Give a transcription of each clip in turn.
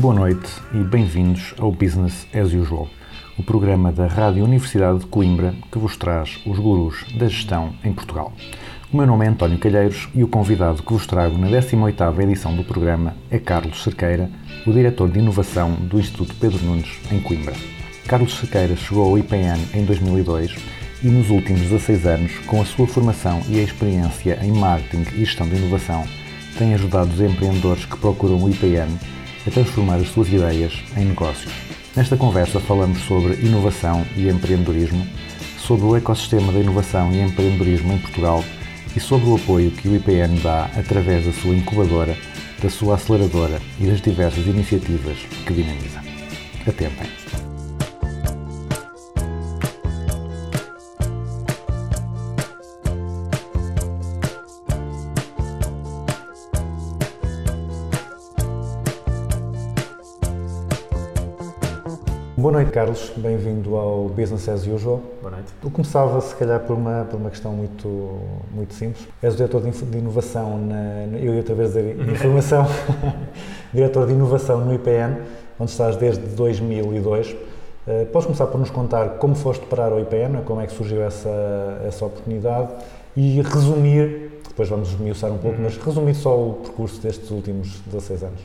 Boa noite e bem-vindos ao Business as Usual, o programa da Rádio Universidade de Coimbra que vos traz os gurus da gestão em Portugal. O meu nome é António Calheiros e o convidado que vos trago na 18ª edição do programa é Carlos Cerqueira, o diretor de inovação do Instituto Pedro Nunes em Coimbra. Carlos Cerqueira chegou ao IPN em 2002 e nos últimos 16 anos, com a sua formação e a experiência em marketing e gestão de inovação, tem ajudado os empreendedores que procuram o IPN a transformar as suas ideias em negócios. Nesta conversa falamos sobre inovação e empreendedorismo, sobre o ecossistema da inovação e empreendedorismo em Portugal e sobre o apoio que o IPN dá através da sua incubadora, da sua aceleradora e das diversas iniciativas que dinamiza. Atentem! Carlos. Bem-vindo ao Business as Usual. Boa noite. Eu começava, se calhar, por uma, por uma questão muito, muito simples. És o diretor de, inovação, na, eu ia outra vez dizer informação, diretor de inovação no IPN, onde estás desde 2002. Eh, podes começar por nos contar como foste parar ao IPN, como é que surgiu essa, essa oportunidade e resumir, depois vamos esmiuçar um pouco, mas resumir só o percurso destes últimos 16 anos.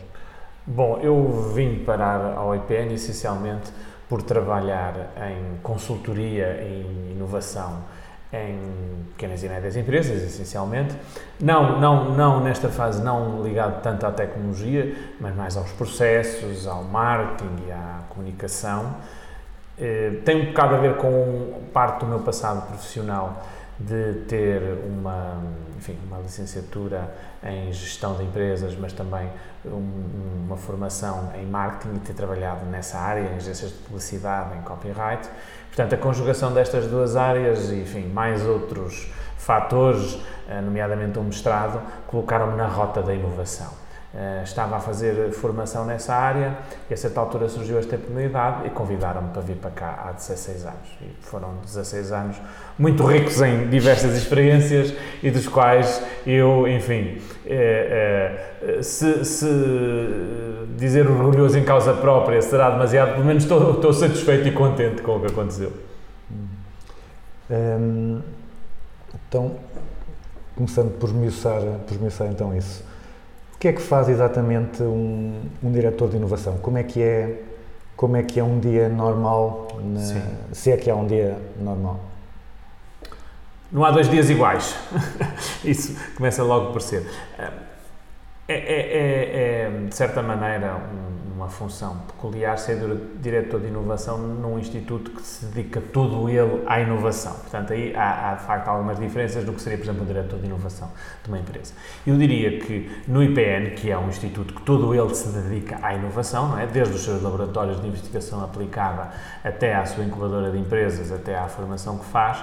Bom, eu vim parar ao IPN essencialmente por trabalhar em consultoria em inovação em pequenas e médias empresas, essencialmente. Não, não, não nesta fase não ligado tanto à tecnologia, mas mais aos processos, ao marketing e à comunicação. Eh, Tem um bocado a ver com parte do meu passado profissional de ter uma, enfim, uma licenciatura em gestão de empresas, mas também um- uma formação em marketing e ter trabalhado nessa área, em agências de publicidade, em copyright. Portanto, a conjugação destas duas áreas e, enfim, mais outros fatores, eh, nomeadamente um mestrado, colocaram-me na rota da inovação. Eh, Estava a fazer formação nessa área e a certa altura surgiu esta oportunidade e convidaram-me para vir para cá há 16 anos. E foram 16 anos muito ricos em diversas experiências e dos quais eu, enfim, eh, eh, se, se dizer orgulhoso em causa própria será demasiado, pelo menos estou, estou satisfeito e contente com o que aconteceu. Hum, então, começando por esmiuçar, por esmiuçar então isso. O que é que faz exatamente um, um diretor de inovação? Como é que é, como é, que é um dia normal, na- se é que há um dia normal? Não há dois dias iguais. Isso começa logo por ser. É, é- é- é, de certa maneira, um- uma função peculiar ser dire- diretor de inovação num instituto que se dedica todo ele à inovação. Portanto, aí há, há, de facto algumas diferenças do que seria, por exemplo, um diretor de inovação de uma empresa. Eu diria que no IPN, que é um instituto que todo ele se dedica à inovação, não é? desde os seus laboratórios de investigação aplicada até à sua incubadora de empresas, até à formação que faz,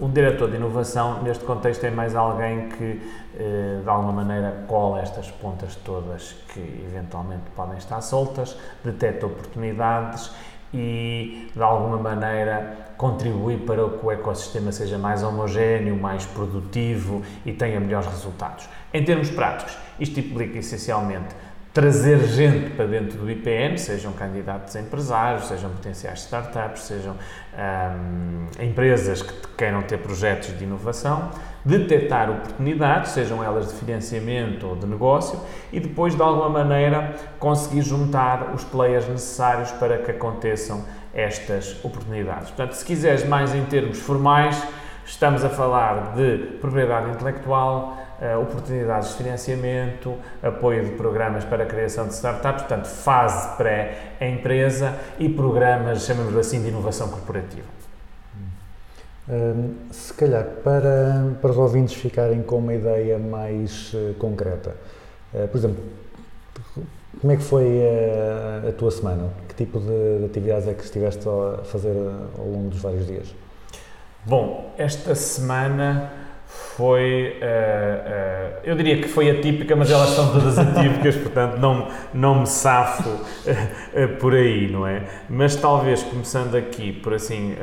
um diretor de inovação, neste contexto, é mais alguém que, eh, de alguma maneira, cola estas pontas todas que eventualmente podem estar soltas, detecta oportunidades e, de alguma maneira, contribui para que o ecossistema seja mais homogéneo, mais produtivo e tenha melhores resultados. Em termos práticos, isto implica essencialmente trazer gente para dentro do IPN, sejam candidatos a empresários, sejam potenciais startups, sejam hum, empresas que queiram ter projetos de inovação, detectar oportunidades, sejam elas de financiamento ou de negócio, e depois, de alguma maneira, conseguir juntar os players necessários para que aconteçam estas oportunidades. Portanto, se quiseres mais em termos formais, estamos a falar de propriedade intelectual, oportunidades de financiamento, apoio de programas para a criação de startups, portanto, fase pré-empresa e programas, chamamos assim, de inovação corporativa. Hum, se calhar, para, para os ouvintes ficarem com uma ideia mais eh, concreta, eh, por exemplo, Como é que foi eh, a tua semana? Que tipo de, de atividades é que estiveste a fazer ao longo dos vários dias? Bom, esta semana foi, eh, eh, eu diria que foi atípica, mas elas são todas atípicas, portanto não, não me safo eh, por aí, não é? Mas talvez começando aqui por assim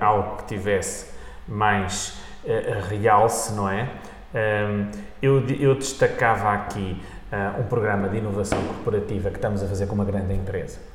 algo que tivesse mais realce, não é? Eh, eu, eu destacava aqui um programa de inovação corporativa que estamos a fazer com uma grande empresa.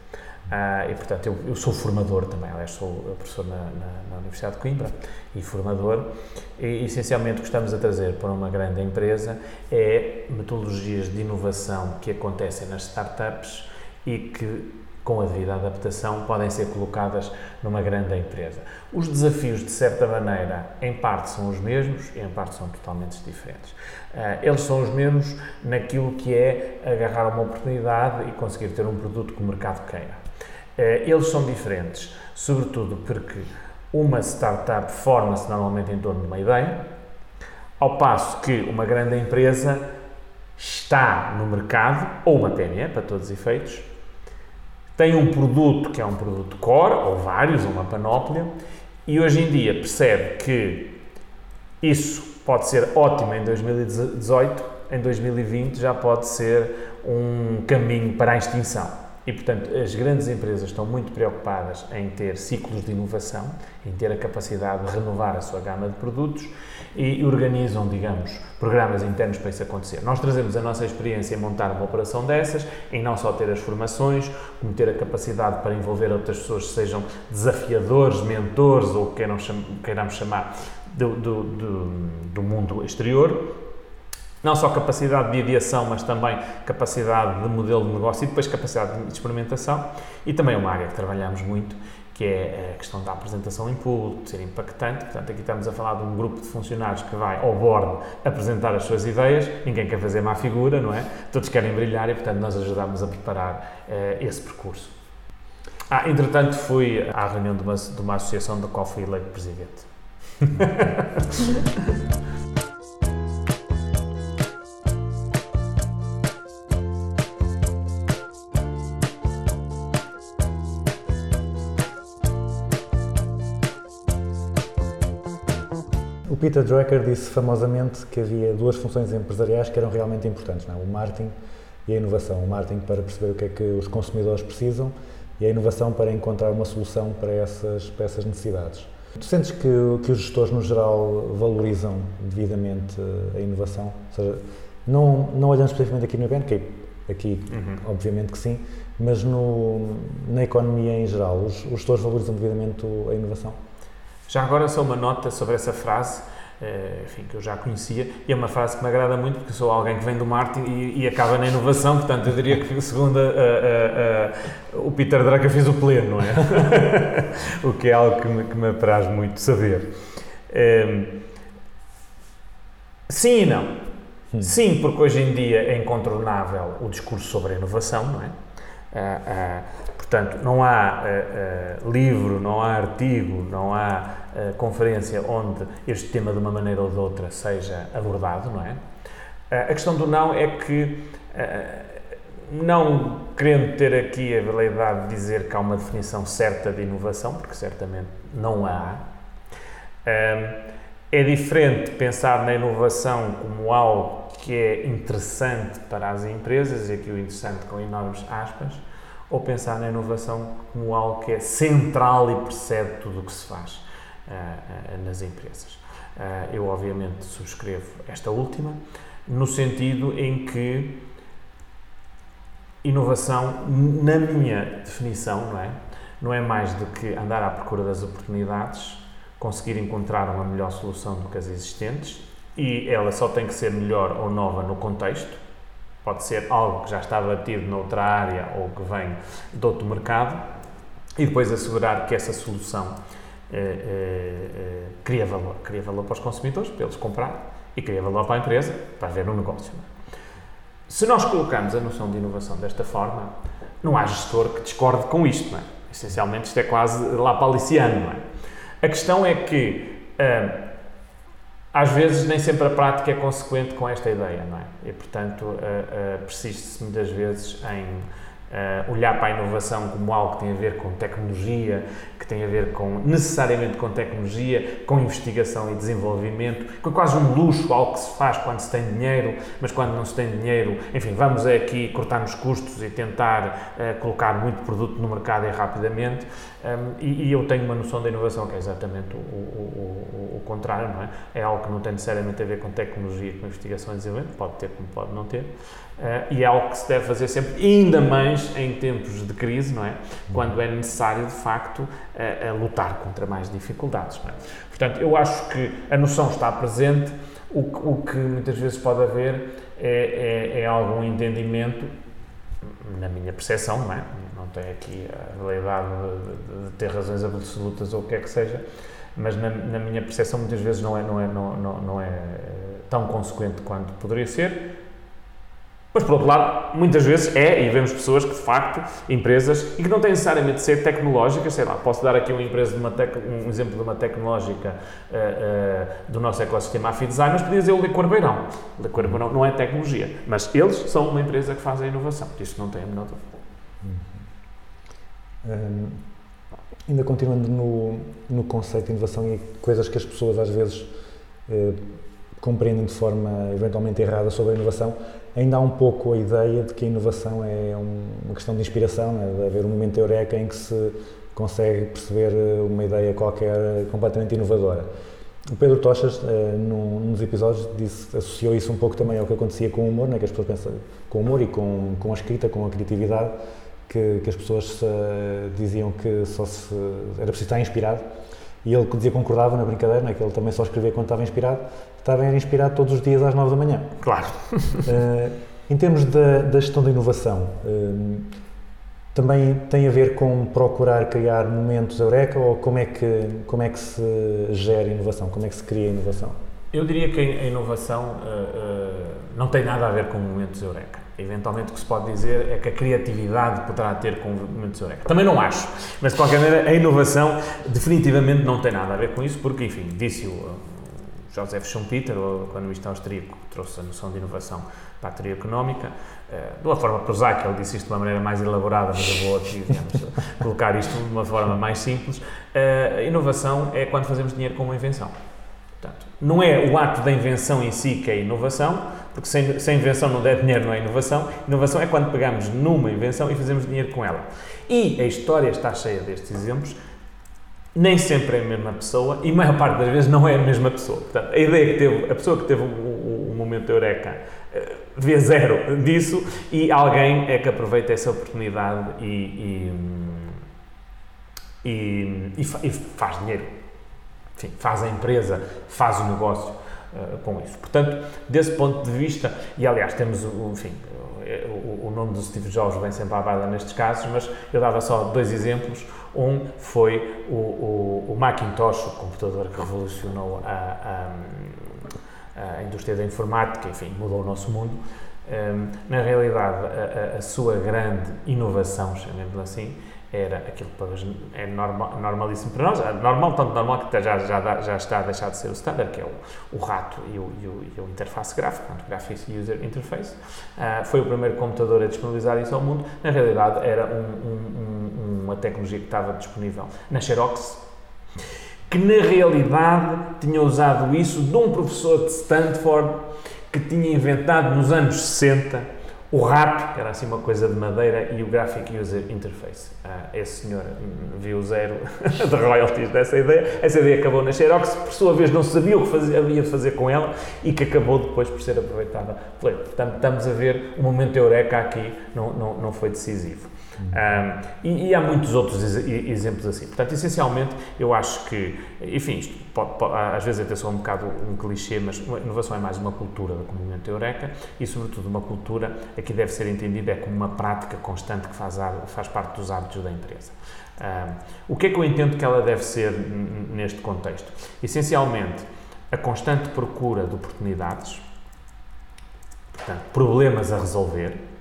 Ah, e, portanto, eu, eu sou formador também, aliás, sou professor na, na- na Universidade de Coimbra e formador. E, essencialmente, o que estamos a trazer para uma grande empresa é metodologias de inovação que acontecem nas startups e que, com a devida adaptação, podem ser colocadas numa grande empresa. Os desafios, de certa maneira, em parte são os mesmos e em parte são totalmente diferentes. Ah, eles são os mesmos naquilo que é agarrar uma oportunidade e conseguir ter um produto que o mercado queira. Eh, Eles são diferentes, sobretudo porque uma startup forma-se normalmente em torno de uma ideia, ao passo que uma grande empresa está no mercado, ou uma PME, para todos os efeitos, tem um produto que é um produto core, ou vários, ou uma panóplia, e hoje em dia percebe que isso pode ser ótimo em 2018, em 2020 já pode ser um caminho para a extinção. E, portanto, as grandes empresas estão muito preocupadas em ter ciclos de inovação, em ter a capacidade de renovar a sua gama de produtos e organizam, digamos, programas internos para isso acontecer. Nós trazemos a nossa experiência em montar uma operação dessas, em não só ter as formações, como ter a capacidade para envolver outras pessoas, sejam desafiadores, mentores ou que queiramos chamar do, do, do, do mundo exterior, não só capacidade de ideação, mas também capacidade de modelo de negócio e depois capacidade de experimentação. E também uma área que trabalhamos muito, que é a questão da apresentação em público, de ser impactante. Portanto, aqui estamos a falar de um grupo de funcionários que vai ao board apresentar as suas ideias. Ninguém quer fazer má figura, não é? Todos querem brilhar e, portanto, nós ajudamos a preparar eh, esse percurso. Ah, entretanto, fui à reunião de uma, de uma associação da qual fui eleito presidente. O Peter Drucker disse famosamente que havia duas funções empresariais que eram realmente importantes, não é? o marketing e a inovação. O marketing para perceber o que é que os consumidores precisam e a inovação para encontrar uma solução para essas, para essas necessidades. Tu sentes que, que os gestores, no geral, valorizam devidamente a inovação? Ou seja, não, não olhando especificamente aqui no evento, que aqui obviamente que sim, mas no, na economia em geral, os, os gestores valorizam devidamente a inovação? Já agora só uma nota sobre essa frase, eh, enfim, que eu já conhecia, e é uma frase que me agrada muito porque sou alguém que vem do marketing e, e acaba na inovação, portanto eu diria que segundo a- a- a- o Peter Drucker fez o pleno, não é? o que é algo que me, que me apraz muito saber. Eh, sim e não. Sim, porque hoje em dia é incontornável o discurso sobre a inovação, não é? Ah, ah, portanto, não há ah, ah, livro, não há artigo, não há ah, conferência onde este tema, de uma maneira ou de outra, seja abordado, não é? A questão do não é que, não querendo ter aqui a veleidade de dizer que há uma definição certa de inovação, porque certamente não há, ah, é diferente pensar na inovação como algo que é interessante para as empresas, e aqui o interessante com enormes aspas, ou pensar na inovação como algo que é central e precede tudo o que se faz ah, nas empresas. Ah, eu, obviamente, subscrevo esta última, no sentido em que inovação, na minha definição, não é? Não é mais do que andar à procura das oportunidades, conseguir encontrar uma melhor solução do que as existentes e ela só tem que ser melhor ou nova no contexto. Pode ser algo que já está batido noutra área ou que vem de outro mercado e depois assegurar que essa solução eh, eh, eh, cria valor. Cria valor para os consumidores, para eles comprar e cria valor para a empresa, para haver um negócio. é? Se nós colocamos a noção de inovação desta forma, não há gestor que discorde com isto, não é? Essencialmente isto é quase lapaliciano, não é? A questão é que ah, às vezes nem sempre a prática é consequente com esta ideia, não é? E portanto uh, uh, persiste-se muitas vezes em Uh, olhar para a inovação como algo que tem a ver com tecnologia, que tem a ver com necessariamente com tecnologia, com investigação e desenvolvimento, com quase um luxo, algo que se faz quando se tem dinheiro, mas quando não se tem dinheiro, enfim, vamos aqui cortar nos custos e tentar uh, colocar muito produto no mercado rapidamente. Um, e, e, eu tenho uma noção da inovação que é exatamente o, o, o, o, contrário, não é? É algo que não tem necessariamente a ver com tecnologia, com investigação e desenvolvimento, pode ter como pode não ter, uh, e é algo que se deve fazer sempre, ainda mais em tempos de crise, não é? Quando é necessário, de facto, uh, lutar contra mais dificuldades, é? Portanto, eu acho que a noção está presente, o, o que muitas vezes pode haver é, é, é algum entendimento, na minha percepção, não é? não tem aqui a realidade de, de, ter razões absolutas ou o que é que seja, mas na, na minha percepção muitas vezes não é, não, é, não, não, não é tão consequente quanto poderia ser. Mas, por outro lado, muitas vezes é, e vemos pessoas que, de facto, empresas, e que não têm necessariamente de ser tecnológicas, sei lá, posso dar aqui uma empresa de uma tec, um exemplo de uma tecnológica uh, uh, do nosso ecossistema AFI Design, mas podia dizer o Licor Beirão. O Licor Beirão não é tecnologia, mas eles são uma empresa que faz a inovação, isso não tem a menor dúvida. Um, ainda continuando no, no conceito de inovação e coisas que as pessoas às vezes eh, compreendem de forma eventualmente errada sobre a inovação, ainda há um pouco a ideia de que a inovação é um, uma questão de inspiração, né? de haver um momento eureka em que se consegue perceber eh, uma ideia qualquer completamente inovadora. O Pedro Tochas, eh, num, nos episódios, disse, associou isso um pouco também ao que acontecia com o humor, né? que as pessoas pensam com o humor e com, com a escrita, com a criatividade, que, que as pessoas diziam que só se, era preciso estar inspirado e ele dizia que concordava na brincadeira, né, que ele também só escrevia quando estava inspirado, estava inspirado todos os dias às 9 da manhã. Claro. Uh, em termos da, da, gestão da inovação, uh, também tem a ver com procurar criar momentos eureka ou como é que, como é que se gera inovação, como é que se cria inovação? Eu diria que a inovação não tem nada a ver com momentos eureka. Eventualmente o que se pode dizer é que a criatividade poderá ter com momentos eureka. Também não acho, mas de qualquer maneira a inovação definitivamente não tem nada a ver com isso, porque, enfim, disse o Joseph Schumpeter, o economista austríaco, que trouxe a noção de inovação para a teoria económica, eh, de uma forma prosaica, ele disse isto de uma maneira mais elaborada, mas eu vou digamos, colocar isto de uma forma mais simples. A inovação é quando fazemos dinheiro com uma invenção. Portanto, não é o ato da invenção em si que é inovação, porque sem, sem invenção não der dinheiro, não é inovação. Inovação é quando pegamos numa invenção e fazemos dinheiro com ela. E a história está cheia destes exemplos. Nem sempre é a mesma pessoa e a maior parte das vezes não é a mesma pessoa. Portanto, a ideia que teve, a pessoa que teve o, o, o momento eureka eh, vê zero disso e alguém é que aproveita essa oportunidade e, e, e, e faz dinheiro. Enfim, faz a empresa, faz o negócio uh, com isso. Portanto, desse ponto de vista, e aliás temos, o, enfim, o, o nome do Steve Jobs vem sempre à baila nestes casos, mas eu dava só dois exemplos. Um foi o, o, o Macintosh, o computador que revolucionou a, a, a, indústria da informática, enfim, mudou o nosso mundo. Um, na realidade, a, a, sua grande inovação, chamemos assim, era aquilo que é normal, normalíssimo para nós, é normal, tanto normal que já, já, já está a deixar de ser o standard, que é o, o rato e o, e o, e o interface gráfico, o Graphics User Interface. Uh, foi o primeiro computador a disponibilizar isso ao mundo. Na realidade, era um, um, uma tecnologia que estava disponível na Xerox, que na realidade tinha usado isso de um professor de Stanford que tinha inventado nos anos 60 o que era assim uma coisa de madeira, e o Graphic User Interface. Ah, esse senhor viu zero de royalties dessa ideia. Essa ideia acabou na Xerox, por sua vez não sabia o que fazia, havia de fazer com ela e que acabou depois por ser aproveitada. Portanto, estamos a ver o momento eureka aqui, não, não, não foi decisivo. Um, e, e, há muitos outros exemplos assim. Portanto, essencialmente, eu acho que, enfim, isto pode, pode, às vezes até só um bocado um clichê, mas a inovação é mais uma cultura do que momento eureka e, sobretudo, uma cultura aqui deve ser entendida é como uma prática constante que faz, faz parte dos hábitos da empresa. Um, o que é que eu entendo que ela deve ser neste contexto? Essencialmente, a constante procura de oportunidades, portanto, problemas a resolver,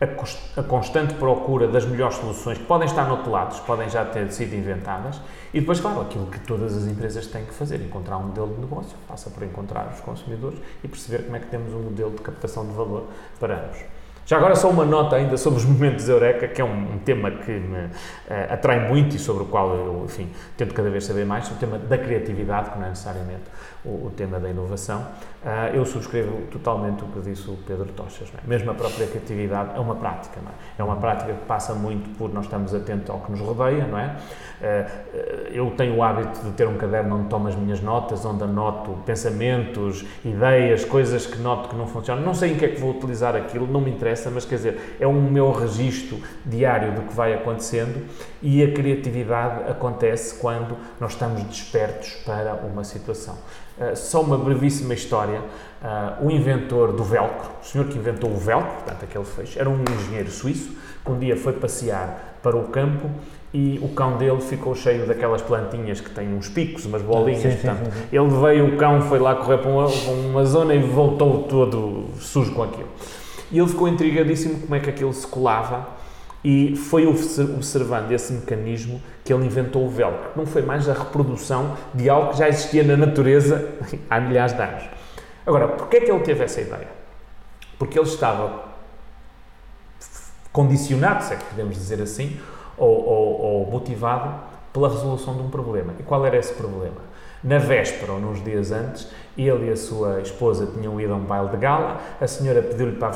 a, cons- a constante procura das melhores soluções que podem estar notelados, podem já ter sido inventadas, e depois, claro, aquilo que todas as empresas têm que fazer, encontrar um modelo de negócio, passa por encontrar os consumidores e perceber como é que temos um modelo de captação de valor para ambos. Já agora só uma nota ainda sobre os momentos Eureka, que é um, um tema que me eh, atrai muito e sobre o qual eu, enfim, tento cada vez saber mais, sobre o tema da criatividade, que não é necessariamente o, o tema da inovação. Ah, eu subscrevo totalmente o que disse o Pedro Tochas. é? Mesmo a própria criatividade é uma prática, é? É uma prática que passa muito por nós estamos atentos ao que nos rodeia, não é? Ah, eu tenho o hábito de ter um caderno onde tomo as minhas notas, onde anoto pensamentos, ideias, coisas que noto que não funcionam. Não sei em que é que vou utilizar aquilo, não me interessa, mas quer dizer, é um meu registro diário do que vai acontecendo e a criatividade acontece quando nós estamos despertos para uma situação. Uh, só uma brevíssima história. Uh, o inventor do velcro, o senhor que inventou o velcro, portanto aquele feixe, era um engenheiro suíço que um dia foi passear para o campo e o cão dele ficou cheio daquelas plantinhas que têm uns picos, umas bolinhas. Sim, portanto, sim, sim. ele veio, o cão foi lá correr para uma, para uma zona e voltou todo sujo com aquilo. E ele ficou intrigadíssimo como é que aquilo se colava e foi obse- observando esse mecanismo que ele inventou o velcro. Não foi mais a reprodução de algo que já existia na natureza há milhares de anos. Agora, porquê é que ele teve essa ideia? Porque ele estava condicionado, se é que podemos dizer assim, ou, ou- ou motivado pela resolução de um problema. E qual era esse problema? Na véspera ou nos dias antes, ele e a sua esposa tinham ido a um baile de gala, a senhora pediu-lhe para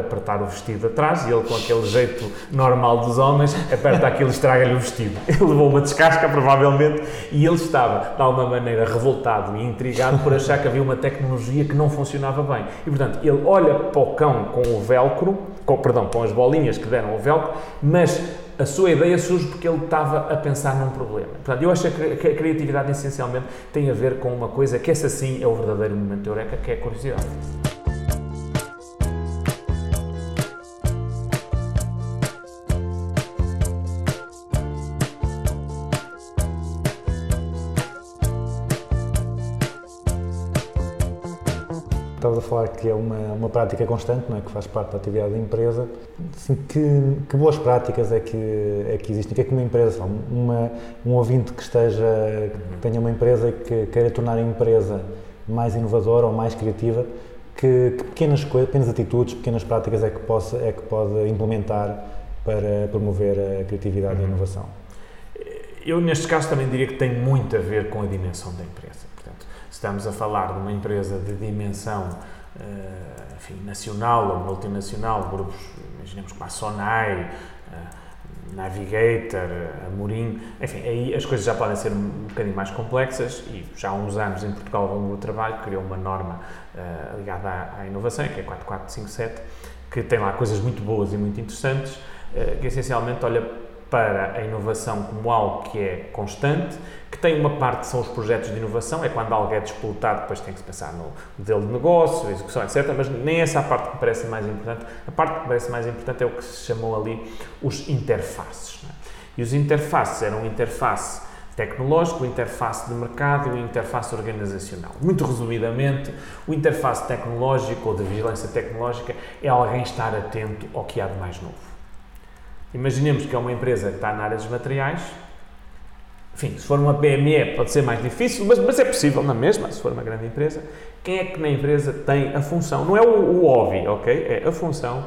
apertar o vestido atrás e ele, com aquele jeito normal dos homens, aperta aquilo e estraga-lhe o vestido. Ele levou uma descasca, provavelmente, e ele estava, de alguma maneira, revoltado e intrigado por achar que havia uma tecnologia que não funcionava bem. E, portanto, ele olha para o cão com o velcro, com, perdão, com as bolinhas que deram ao velcro, mas a sua ideia surge porque ele estava a pensar num problema. Portanto, eu acho que a cri- a criatividade essencialmente tem a ver com uma coisa que essa sim é o verdadeiro momento eureka, que é a curiosidade. Falar que é uma, uma prática constante, não é? que faz parte da atividade da empresa. Assim, que, que boas práticas é que, é que existem? O que é que uma empresa, uma, um ouvinte que esteja, que tenha uma empresa e que queira tornar a empresa mais inovadora ou mais criativa, que, que pequenas, coisas, pequenas atitudes, pequenas práticas é que, possa, é que pode implementar para promover a criatividade e a inovação? Eu, neste caso, também diria que tem muito a ver com a dimensão da empresa. Portanto, se estamos a falar de uma empresa de dimensão eh, enfim, nacional ou multinacional, grupos, imaginemos como a Sonai, eh, Navigator, a Amorim, enfim, aí as coisas já podem ser um bocadinho mais complexas e já há uns anos em Portugal, ao do trabalho, criou uma norma eh, ligada à, à inovação, que é a 4457, que tem lá coisas muito boas e muito interessantes, eh, que essencialmente olha para a inovação como algo que é constante, que tem uma parte que são os projetos de inovação, é quando algo é disputado, depois tem que se pensar no modelo de negócio, execução, etc. Mas nem essa é a parte que me parece mais importante. A parte que me parece mais importante é o que se chamou ali os interfaces. é? E os interfaces eram interface tecnológico, interface de mercado e o interface organizacional. Muito resumidamente, o interface tecnológico ou de vigilância tecnológica é alguém estar atento ao que há de mais novo. Imaginemos que é uma empresa que está na área dos materiais. Enfim, se for uma PME pode ser mais difícil, mas, mas é possível na mesma, se for uma grande empresa. Quem é que na empresa tem a função, não é o, o óbvio, ok? É a função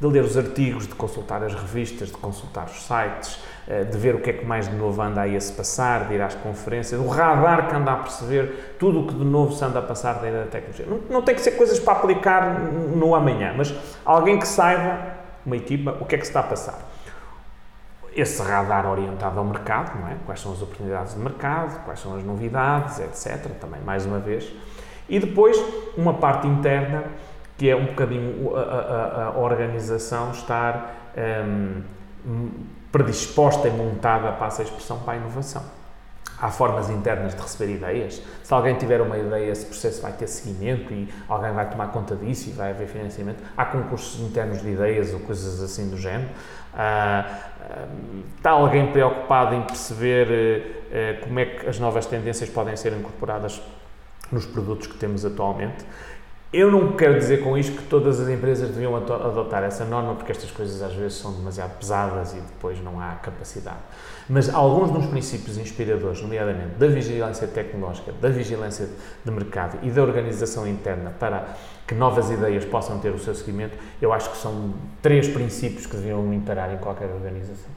de ler os artigos, de consultar as revistas, de consultar os sites, eh, de ver o que é que mais de novo anda aí a se passar, de ir às conferências, o radar que anda a perceber tudo o que de novo se anda a passar dentro da tecnologia. Não, não tem que ser coisas para aplicar no amanhã, mas alguém que saiba, uma equipa, o que é que se está a passar esse radar orientado ao mercado, não é? Quais são as oportunidades de mercado, quais são as novidades, etc. Também, mais uma vez. E depois, uma parte interna, que é um bocadinho a, a- a organização estar hum, predisposta e montada, passa a expressão, para a inovação. Há formas internas de receber ideias. Se alguém tiver uma ideia, esse processo vai ter seguimento e alguém vai tomar conta disso e vai haver financiamento. Há concursos internos de ideias ou coisas assim do género. Ah, está alguém preocupado em perceber eh, como é que as novas tendências podem ser incorporadas nos produtos que temos atualmente. Eu não quero dizer com isto que todas as empresas deviam adotar essa norma, porque estas coisas às vezes são demasiado pesadas e depois não há capacidade. Mas alguns dos princípios inspiradores, nomeadamente da vigilância tecnológica, da vigilância de mercado e da organização interna para que novas ideias possam ter o seu seguimento, eu acho que são três princípios que deviam imperar em qualquer organização.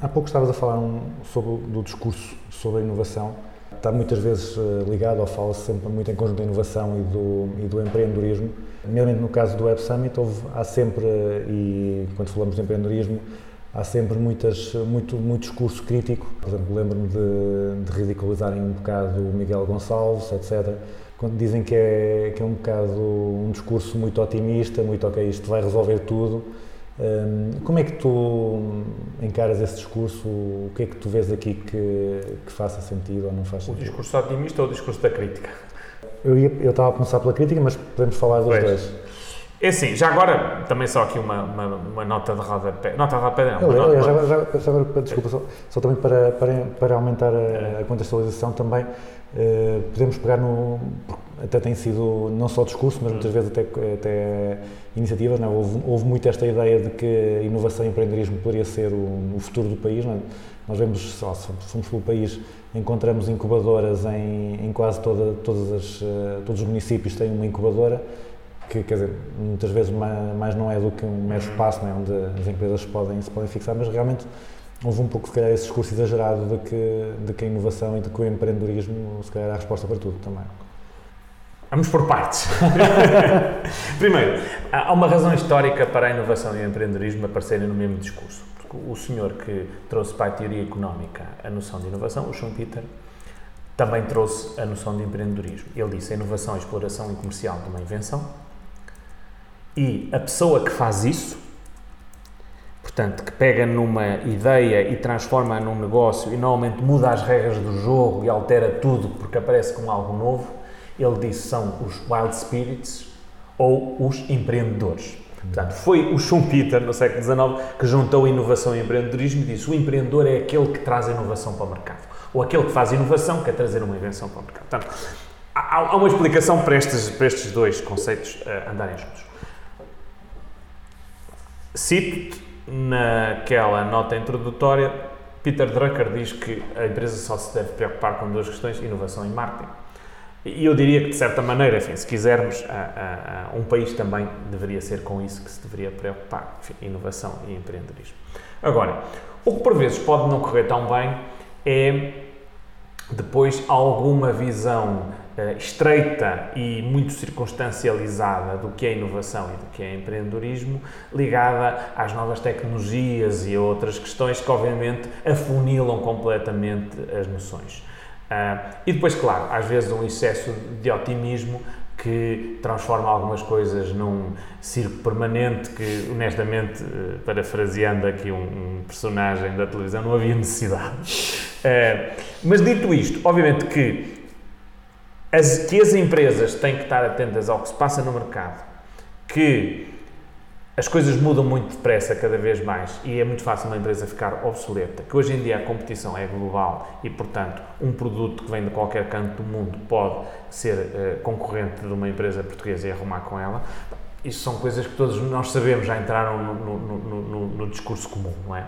Há pouco estavas a falar um, sobre, do discurso sobre a inovação. Está muitas vezes eh, ligado, ou fala-se sempre muito em conjunto da inovação e do, e do empreendedorismo. Nomeadamente no caso do Web Summit, houve, há sempre, eh, e quando falamos de empreendedorismo, há sempre muitas, muito, muito discurso crítico. Por exemplo, lembro-me de, de ridicularizarem um bocado o Miguel Gonçalves, etc. Quando dizem que é, que é um bocado um discurso muito otimista, muito ok, isto vai resolver tudo. Hum, como é que tu encaras esse discurso? O que é que tu vês aqui que, que faça sentido ou não faz O sentido? discurso otimista ou o discurso da crítica? Eu, ia, eu estava a começar pela crítica, mas podemos falar dos Pois. dois. É assim, já agora, também só aqui uma, uma, uma nota de rodapé. Nota de rodapé, não. Eu, eu, nota- já, já, já desculpa, só, só também para, para, para aumentar a, a contextualização também, eh, podemos pegar no, até tem sido não só discurso, mas muitas vezes até, até iniciativas, não é? houve, houve muito esta ideia de que inovação e empreendedorismo poderia ser o, o futuro do país, não é? nós vemos, se formos pelo país, encontramos incubadoras em, em quase toda, todas as, eh, todos os municípios têm uma incubadora, que quer dizer, muitas vezes ma- mais não é do que um mero espaço não é? onde as empresas se podem, se podem fixar, mas realmente houve um pouco, se calhar, esse discurso exagerado de que, de que a inovação e de que o empreendedorismo, se calhar, é a resposta para tudo também. Vamos por partes. Primeiro, há uma razão histórica para a inovação e o empreendedorismo aparecerem no mesmo discurso. Porque o senhor que trouxe para a teoria económica a noção de inovação, o Schumpeter, também trouxe a noção de empreendedorismo. Ele disse a inovação, a exploração e comercial de uma invenção e a pessoa que faz isso, portanto, que pega numa ideia e transforma-a num negócio e normalmente muda as regras do jogo e altera tudo porque aparece com algo novo, ele disse são os wild spirits ou os empreendedores. Portanto, foi o Schumpeter, no século XIX, que juntou inovação e empreendedorismo e disse o empreendedor é aquele que traz inovação para o mercado. Ou aquele que faz inovação que quer trazer uma invenção para o mercado. Portanto, há, há uma explicação para estes, para estes dois conceitos eh, andarem juntos. Cito naquela nota introdutória, Peter Drucker diz que a empresa só se deve preocupar com duas questões, inovação e marketing. E eu diria que, de certa maneira, enfim, se quisermos, a- a- a- um país também deveria ser com isso que se deveria preocupar, enfim, inovação e empreendedorismo. Agora, o que por vezes pode não correr tão bem é depois alguma visão eh, estreita e muito circunstancializada do que é inovação e do que é empreendedorismo, ligada às novas tecnologias e a outras questões que, obviamente, afunilam completamente as noções. E depois, claro, às vezes um excesso de otimismo que transforma algumas coisas num circo permanente que, honestamente, eh, parafraseando aqui um, um personagem da televisão, não havia necessidade. Eh, mas dito isto, obviamente que as, que as empresas têm que estar atentas ao que se passa no mercado, que as coisas mudam muito depressa cada vez mais e é muito fácil uma empresa ficar obsoleta, que hoje em dia a competição é global e, portanto, um produto que vem de qualquer canto do mundo pode ser eh, concorrente de uma empresa portuguesa e arrumar com ela. Isso são coisas que todos nós sabemos, já entraram no, no- no- no- discurso comum, não é?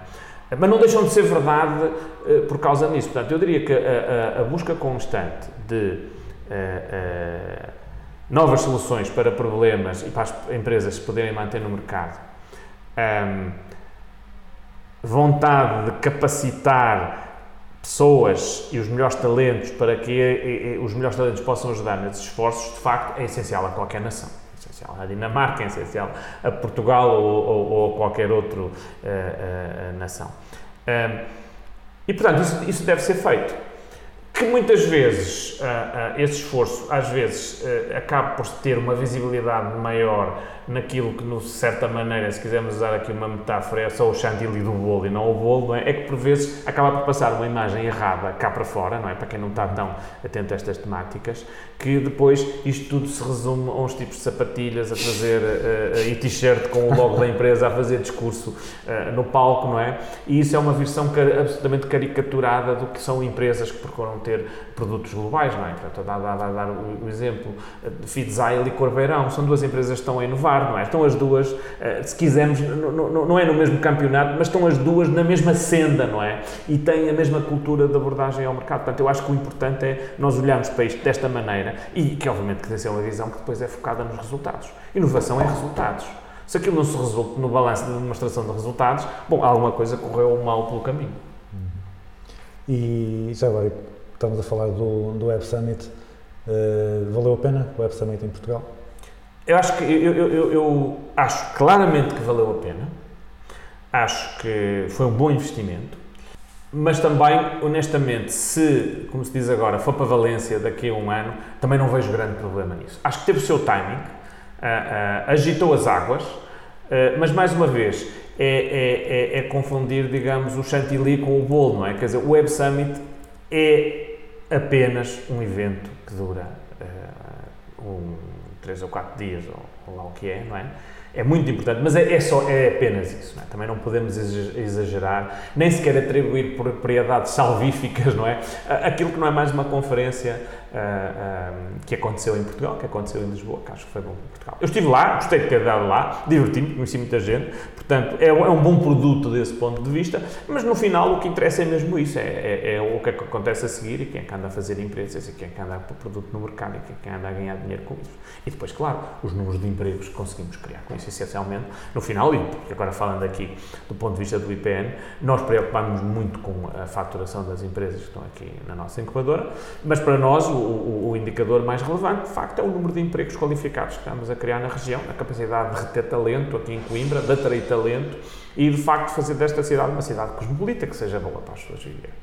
Mas não deixam de ser verdade eh, por causa disso. Portanto, eu diria que a, a- a busca constante de eh, novas soluções para problemas e para as empresas se poderem manter no mercado, ahm, vontade de capacitar pessoas e os melhores talentos para que eh, eh, os melhores talentos possam ajudar nesses esforços, de facto, é essencial a qualquer nação. É essencial à Dinamarca, é essencial a Portugal ou, ou, ou a qualquer outra nação. Ahm, e, portanto, isso, isso deve ser feito que muitas vezes ah, ah, esse esforço, às vezes, ah, acaba por ter uma visibilidade maior naquilo que, de certa maneira, se quisermos usar aqui uma metáfora, é só o chantilly do bolo e não o bolo, é? é que por vezes acaba por passar uma imagem errada cá para fora, não é? Para quem não está tão atento a estas temáticas, que depois isto tudo se resume a uns tipos de sapatilhas, a fazer uh, e t-shirt com o logo da empresa, a fazer discurso uh, no palco, não é? E isso é uma versão absolutamente caricaturada do que são empresas que procuram ter produtos globais, não é? Portanto, a dar, a dar, a dar o, exemplo de e Corbeirão, são duas empresas que estão a inovar, não é? Estão as duas, uh, se quisermos, não é no mesmo campeonato, mas estão as duas na mesma senda, não é? E têm a mesma cultura de abordagem ao mercado. Portanto, eu acho que o importante é nós olharmos para isto desta maneira e que, obviamente, que que ser uma visão que depois é focada nos resultados. Inovação é resultados. Se aquilo não se resulta no balanço de demonstração de resultados, bom, alguma coisa correu mal pelo caminho. E já agora, estamos a falar do, do Web Summit, eh, valeu a pena o Web Summit em Portugal? Eu acho que eu, eu- eu- acho claramente que valeu a pena. Acho que foi um bom investimento. Mas também, honestamente, se, como se diz agora, for para Valência daqui a um ano, também não vejo grande problema nisso. Acho que teve o seu timing, ah, ah, agitou as águas, ah, mas mais uma vez, é, é- é- é confundir, digamos, o chantilly com o bolo, não é? Quer dizer, o Web Summit é apenas um evento que dura um, três ou quatro dias, ou, lá o que é, não é? É muito importante, mas é, é só, é apenas isso, não é? Também não podemos exag- exagerar, nem sequer atribuir propriedades salvíficas, não é? Aquilo que não é mais uma conferência ah, ah, que aconteceu em Portugal, que aconteceu em Lisboa, que acho que foi bom em Portugal. Eu estive lá, gostei de ter dado lá, diverti-me, conheci muita gente, portanto, é, é um bom produto desse ponto de vista, mas no final o que interessa é mesmo isso, é, é- é o que que acontece a seguir e quem é que anda a fazer empresas e quem é que anda a pôr produto no mercado e quem é que anda a ganhar dinheiro com isso. E depois, claro, os números de empregos que conseguimos criar com isso, essencialmente, no final, e agora falando aqui do ponto de vista do IPN, nós preocupamos muito com a faturação das empresas que estão aqui na nossa incubadora, mas para nós o, o- o indicador mais relevante, de facto, é o número de empregos qualificados que estamos a criar na região, a capacidade de reter talento aqui em Coimbra, de atrair talento e, de facto, fazer desta cidade uma cidade cosmopolita que seja boa para as pessoas viverem.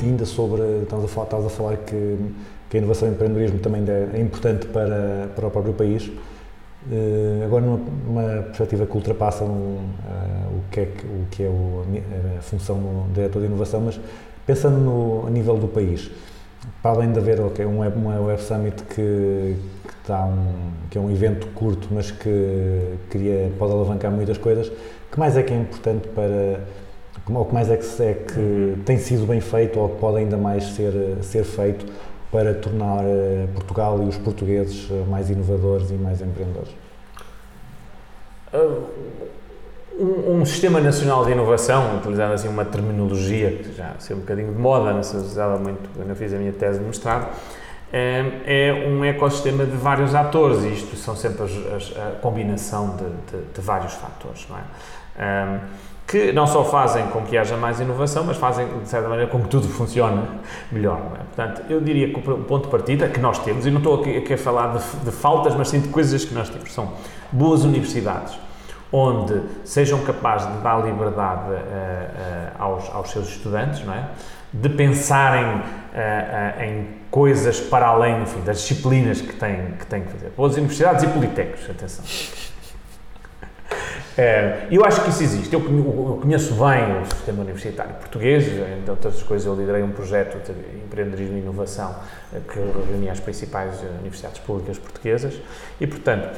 ainda sobre, estamos a falar, estás a falar que, que a inovação e o empreendedorismo também é importante para, para o próprio país. Eh, agora, numa, numa perspectiva que ultrapassa um, eh, o que é, o que é o- a função do diretor de inovação, mas pensando no, a nível do país, para além de haver ok, um web, uma Web Summit que, que, dá um, que é um evento curto, mas que queria, pode alavancar muitas coisas, que mais é que é importante para, ou que mais é que, é que tem sido bem feito ou que pode ainda mais ser, ser feito para tornar eh, Portugal e os portugueses eh, mais inovadores e mais empreendedores? Um, um sistema nacional de inovação, utilizando assim uma terminologia que já saiu um bocadinho de moda, não se usava muito quando eu fiz a minha tese de mestrado, eh, é um ecossistema de vários atores e isto são sempre as- as- a combinação de, de- de vários fatores, não é? Que não só fazem com que haja mais inovação, mas fazem, de certa maneira, com que tudo funcione melhor. É? Portanto, eu diria que o ponto de partida que nós temos, e não estou aqui, a falar de, de faltas, mas sim de coisas que nós temos, são boas universidades, onde sejam capazes de dar liberdade eh, eh, aos, aos seus estudantes, não é? de pensarem eh, em coisas para além enfim, das disciplinas que têm, que têm que fazer. Boas universidades e politécnicos, atenção. É, eu acho que isso existe. Eu eu conheço bem o sistema universitário português, entre outras coisas, eu liderei um projeto de empreendedorismo e inovação eh, que reunia as principais eh, universidades públicas portuguesas e, portanto,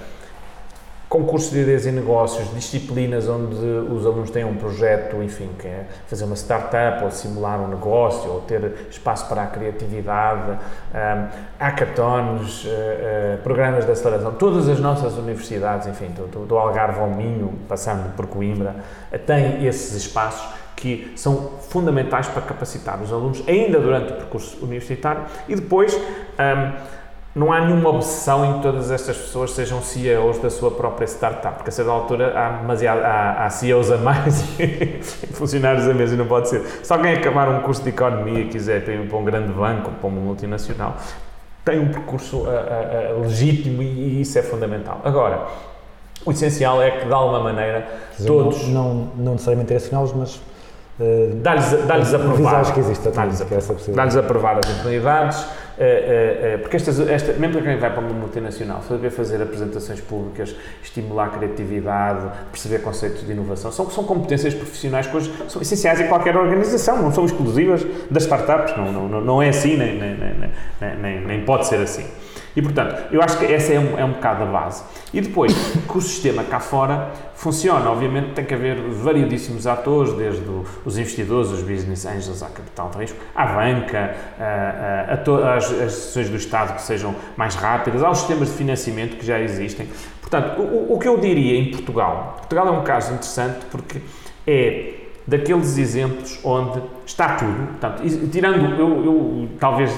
concursos de ideias e negócios, disciplinas onde os alunos têm um projeto, enfim, que é fazer uma startup ou simular um negócio ou ter espaço para a criatividade, um, hackathons, eh, eh, programas de aceleração, todas as nossas universidades, enfim, do, do- Algarve ao Minho, passando por Coimbra, têm esses espaços que são fundamentais para capacitar os alunos ainda durante o percurso universitário e depois um, não há nenhuma obsessão em que todas estas pessoas sejam CEOs da sua própria startup, porque a certa altura há, demasiado, há, há CEOs a mais e funcionários a menos e não pode ser. Se alguém acabar um curso de economia e quiser ir para um grande banco, para uma multinacional, tem um percurso ah, ah, ah, legítimo e, e isso é fundamental. Agora, O essencial é que, de alguma maneira, dizer, todos Não, não, não necessariamente direcioná-los, mas. Eh, dá-lhes dá-lhes a provar. Avisar que existe, Dá-lhes a, que é a provar as oportunidades, eh, eh, eh, porque estas, esta, mesmo para quem vai para uma multinacional, saber fazer apresentações públicas, estimular a criatividade, perceber conceitos de inovação, são, são competências profissionais que hoje são essenciais em qualquer organização, não são exclusivas das startups, não, não, não- é assim, nem, nem, nem, nem, nem pode ser assim. E, portanto, eu acho que essa é um, é um bocado a base. E depois, que o sistema cá fora funciona. Obviamente tem que haver variedíssimos atores, desde os investidores, os business angels, à capital de risco, à banca, às, decisões do Estado que sejam mais rápidas, aos sistemas de financiamento que já existem. Portanto, o, o- que eu diria em Portugal, Portugal é um caso interessante porque é daqueles exemplos onde está tudo, portanto, tirando, eu, eu talvez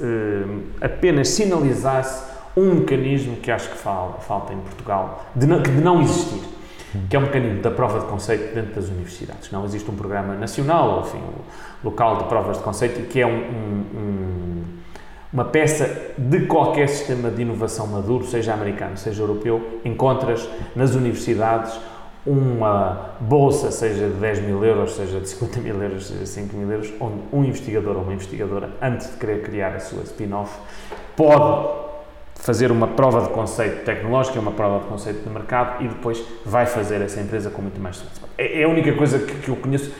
eh, apenas sinalizasse um mecanismo que acho que fal- falta em Portugal, de não, de não existir, que é o mecanismo da prova de conceito dentro das universidades. Não existe um programa nacional, ou, enfim, local de provas de conceito, que é um- um- um- uma peça de qualquer sistema de inovação maduro, seja americano, seja europeu, encontras nas universidades uma bolsa, seja de 10 mil euros, seja de 50 mil euros, seja de 5 mil euros, onde um investigador ou uma investigadora, antes de querer criar a sua spin-off, pode fazer uma prova de conceito tecnológica, uma prova de conceito de mercado e depois vai fazer essa empresa com muito mais sucesso. É é a única coisa que, que eu conheço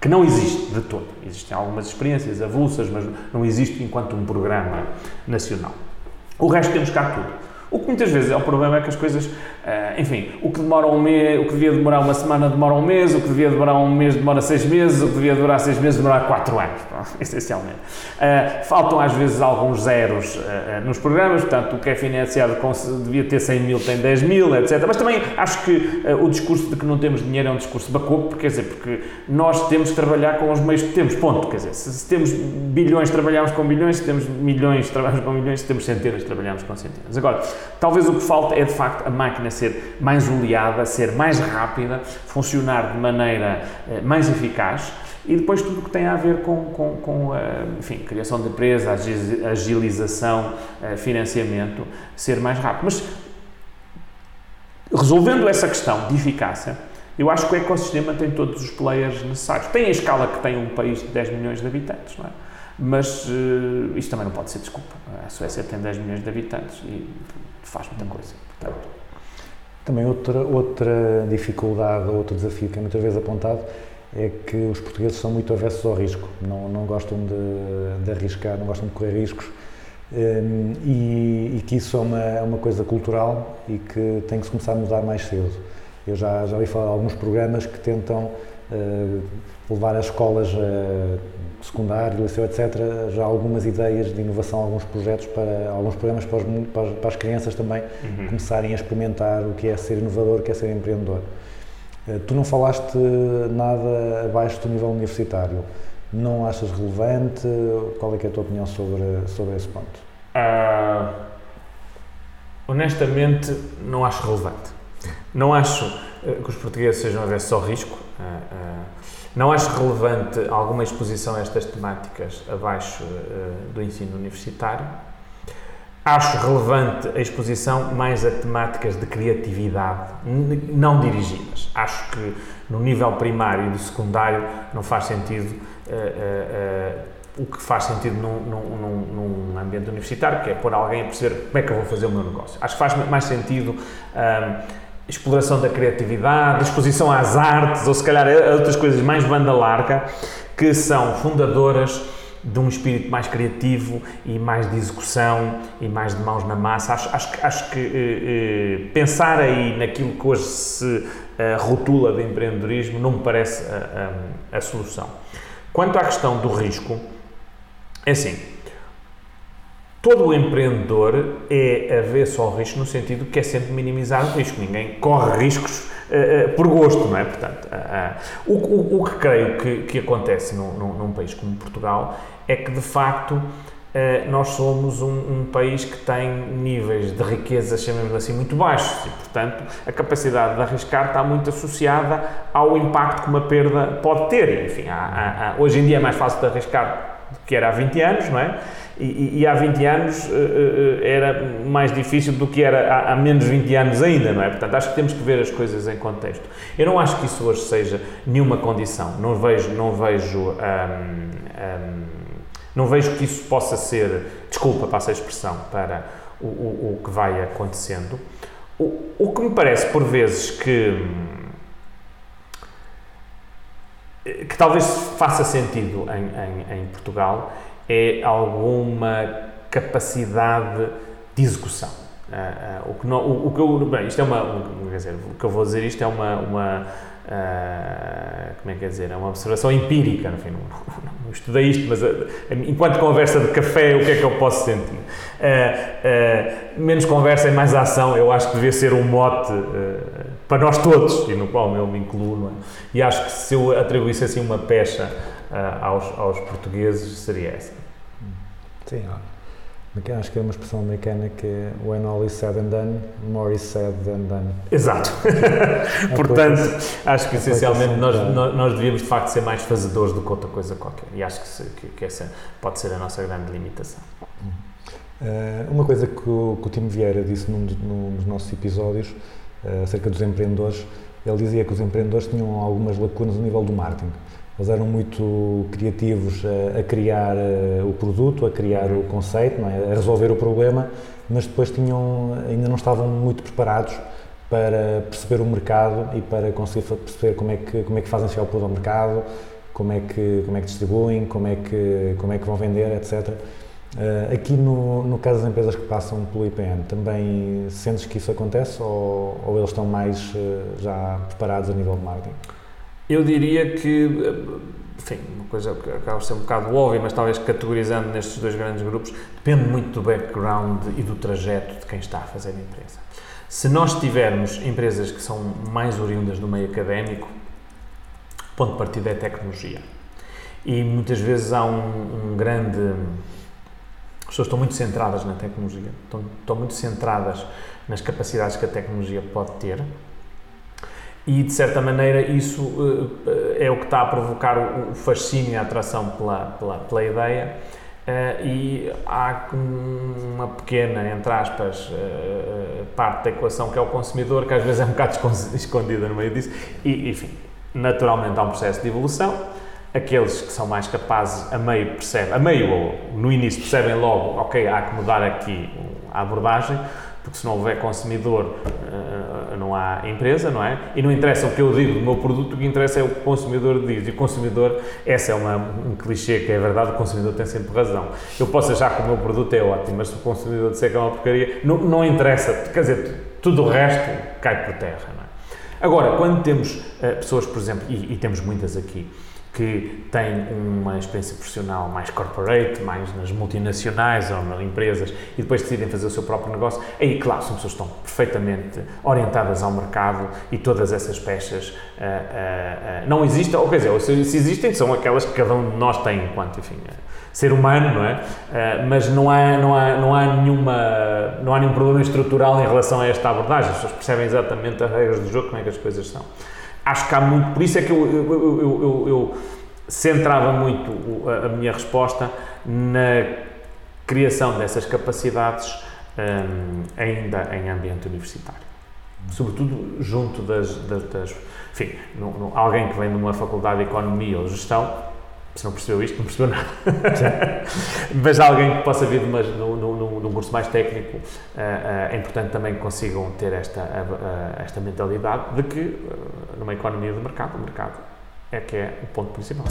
que não existe de todo. Existem algumas experiências avulsas, mas não existe enquanto um programa nacional. O resto temos cá tudo. O que muitas vezes é o problema é que as coisas, ah, enfim, o que demora um mês, o que devia demorar uma semana demora um mês, o que devia demorar um mês demora seis meses, o que devia demorar seis meses demora quatro anos, essencialmente. Ah, faltam às vezes alguns zeros ah, nos programas, portanto, o que é financiado com, devia ter 100 mil, tem 10 mil, etc. Mas também acho que o discurso de que não temos dinheiro é um discurso bacoco, quer dizer, porque nós temos que trabalhar com os meios que temos, ponto. Quer dizer, se temos bilhões, trabalhamos com bilhões, se temos milhões, trabalhamos com milhões, se temos centenas, trabalhamos com centenas. Agora, talvez o que falta é, de facto, a máquina ser mais oleada, ser mais rápida, funcionar de maneira eh, mais eficaz e depois tudo o que tem a ver com, com, com eh, enfim, criação de empresa, agi- agilização, eh, financiamento, ser mais rápido. Mas resolvendo essa questão de eficácia, eu acho que o ecossistema tem todos os players necessários. Tem a escala que tem um país de 10 milhões de habitantes, não é? Mas eh, isto também não pode ser desculpa. A Suécia tem 10 milhões de habitantes e faz muita coisa. Portanto, Também outra, outra dificuldade, outro desafio que é muitas vezes apontado é que os portugueses são muito avessos ao risco, não, não gostam de, de arriscar, não gostam de correr riscos hum, e, e que isso é uma, é uma coisa cultural e que tem que se começar a mudar mais cedo. Eu já, já ouvi falar de alguns programas que tentam eh, levar as escolas eh, secundário, liceu, etc., já algumas ideias de inovação, alguns projetos, para, alguns programas para, os para as- crianças também começarem a experimentar o que é ser inovador, o que é ser empreendedor. Eh, Tu não falaste nada abaixo do nível universitário. Não achas relevante? Qual é, é a tua opinião sobre, sobre esse ponto? Ah, honestamente, não acho relevante. Não acho eh, que os portugueses sejam avessos ao risco. Ah, ah, não acho relevante alguma exposição a estas temáticas abaixo eh, do ensino universitário. Acho relevante a exposição mais a temáticas de criatividade, não dirigidas. Acho que no nível primário e do secundário não faz sentido eh, eh, o que faz sentido num, num- num- ambiente universitário, que é pôr alguém a perceber como é que eu vou fazer o meu negócio. Acho que faz mais sentido exploração da criatividade, exposição às artes, ou se calhar a outras coisas mais banda larga, que são fundadoras de um espírito mais criativo e mais de execução e mais de mãos na massa. Acho, acho, acho que eh, eh, pensar aí naquilo que hoje se eh, rotula de empreendedorismo não me parece a, a- a solução. Quanto à questão do risco, é assim, todo o empreendedor é avesso ao risco no sentido que é sempre minimizar o risco. Ninguém corre riscos eh, eh, por gosto, não é? Portanto, ah, o, o- o que creio que, que acontece num, num- num país como Portugal é que, de facto, nós somos um, um país que tem níveis de riqueza, chamemos assim, muito baixos e, portanto, a capacidade de arriscar está muito associada ao impacto que uma perda pode ter. Enfim, há- há- há- hoje em dia é mais fácil de arriscar do que era há 20 anos, não é? E, e- há 20 anos eh, eh, era mais difícil do que era há, menos 20 anos ainda, não é? Portanto, acho que temos que ver as coisas em contexto. Eu não acho que isso hoje seja nenhuma condição. Não vejo, não vejo, não vejo que isso possa ser, desculpa, passa a expressão, para o, o, o que vai acontecendo. O, o que me parece, por vezes, que, que talvez faça sentido em, em, em Portugal é alguma capacidade de execução. Ah, ah, o, que não, o, o eu, bem, isto é uma, um, quer dizer, o que eu vou dizer isto é uma, uma ah, como é que é dizer, é uma observação empírica, enfim, não, não, não estudei isto, mas enquanto conversa de café, o que é que eu posso sentir? Menos conversa e mais ação, eu acho que devia ser um mote para nós todos, e no qual eu me incluo, é? E acho que se eu atribuísse assim uma pecha aos, aos portugueses, seria essa. Sim, acho que é uma expressão americana que é when all is said and done, more is said than done. Exato. É Portanto, acho que essencialmente nós, aplicação nós, nós devíamos de facto ser mais fazedores do que outra coisa qualquer. E acho que, se- que, que essa pode ser a nossa grande limitação. Eh, uma coisa que o, que o Timo Vieira disse num, dos- num dos nossos episódios eh, acerca dos empreendedores, ele dizia que os empreendedores tinham algumas lacunas no nível do marketing. Eles eram muito criativos a, a criar eh, o produto, a criar o conceito, é? a resolver o problema, mas depois tinham, ainda não estavam muito preparados para perceber o mercado e para conseguir perceber como é que, como é que fazem chegar o produto ao mercado, como é que, como é que distribuem, como é que, como é que vão vender, etc. Eh, aqui no, no caso das empresas que passam pelo IPN, também sentes que isso acontece ou, ou eles estão mais eh, já preparados a nível de marketing? Eu diria que, enfim, uma coisa que acaba por ser um bocado óbvia, mas talvez categorizando nestes dois grandes grupos, depende muito do background e do trajeto de quem está a fazer a empresa. Se nós tivermos empresas que são mais oriundas do meio académico, o ponto de partida é tecnologia. E muitas vezes há um, um grande. As pessoas estão muito centradas na tecnologia, estão, estão muito centradas nas capacidades que a tecnologia pode ter e de certa maneira isso eh, é o que está a provocar o, fascínio e a atração pela, pela, pela ideia. Eh, e há uma pequena, entre aspas, eh, parte da equação que é o consumidor, que às vezes é um bocado escon- escondida no meio disso. E, enfim, naturalmente há um processo de evolução. Aqueles que são mais capazes a meio percebem, a meio ou no início percebem logo, ok, há que mudar aqui a abordagem, porque se não houver consumidor eh, não há empresa, não é? E não interessa o que eu digo do meu produto, o que interessa é o que o consumidor diz. E o consumidor, essa é uma, um clichê que é verdade, o consumidor tem sempre razão. Eu posso achar que o meu produto é ótimo, mas se o consumidor disser que é uma porcaria, não, não interessa, quer dizer, tudo o resto cai por terra, não é? Agora, quando temos eh, pessoas, por exemplo, e, e temos muitas aqui, que têm uma experiência profissional mais corporate, mais nas multinacionais ou nas empresas e depois decidem fazer o seu próprio negócio, aí, claro, são pessoas que estão perfeitamente orientadas ao mercado e todas essas peças ah, ah, ah, não existem, ou quer dizer, se, existem, são aquelas que cada um de nós tem enquanto, enfim, ser humano, não é? Mas não há, não, há, não há nenhuma, não há nenhum problema estrutural em relação a esta abordagem, as pessoas percebem exatamente as regras do jogo, como é que as coisas são. Acho que há muito, por isso é que eu, eu, eu, eu- centrava muito a, a minha resposta na criação dessas capacidades hum, ainda em ambiente universitário. Sobretudo junto das. das, das- enfim, no- no- alguém que vem de uma faculdade de Economia ou Gestão, se não percebeu isto, não percebeu nada. Mas alguém que possa vir de, uma, num, num, num curso mais técnico, ah, ah, é importante também que consigam ter esta, ah, esta mentalidade de que, numa economia de mercado, o mercado é que é o ponto principal.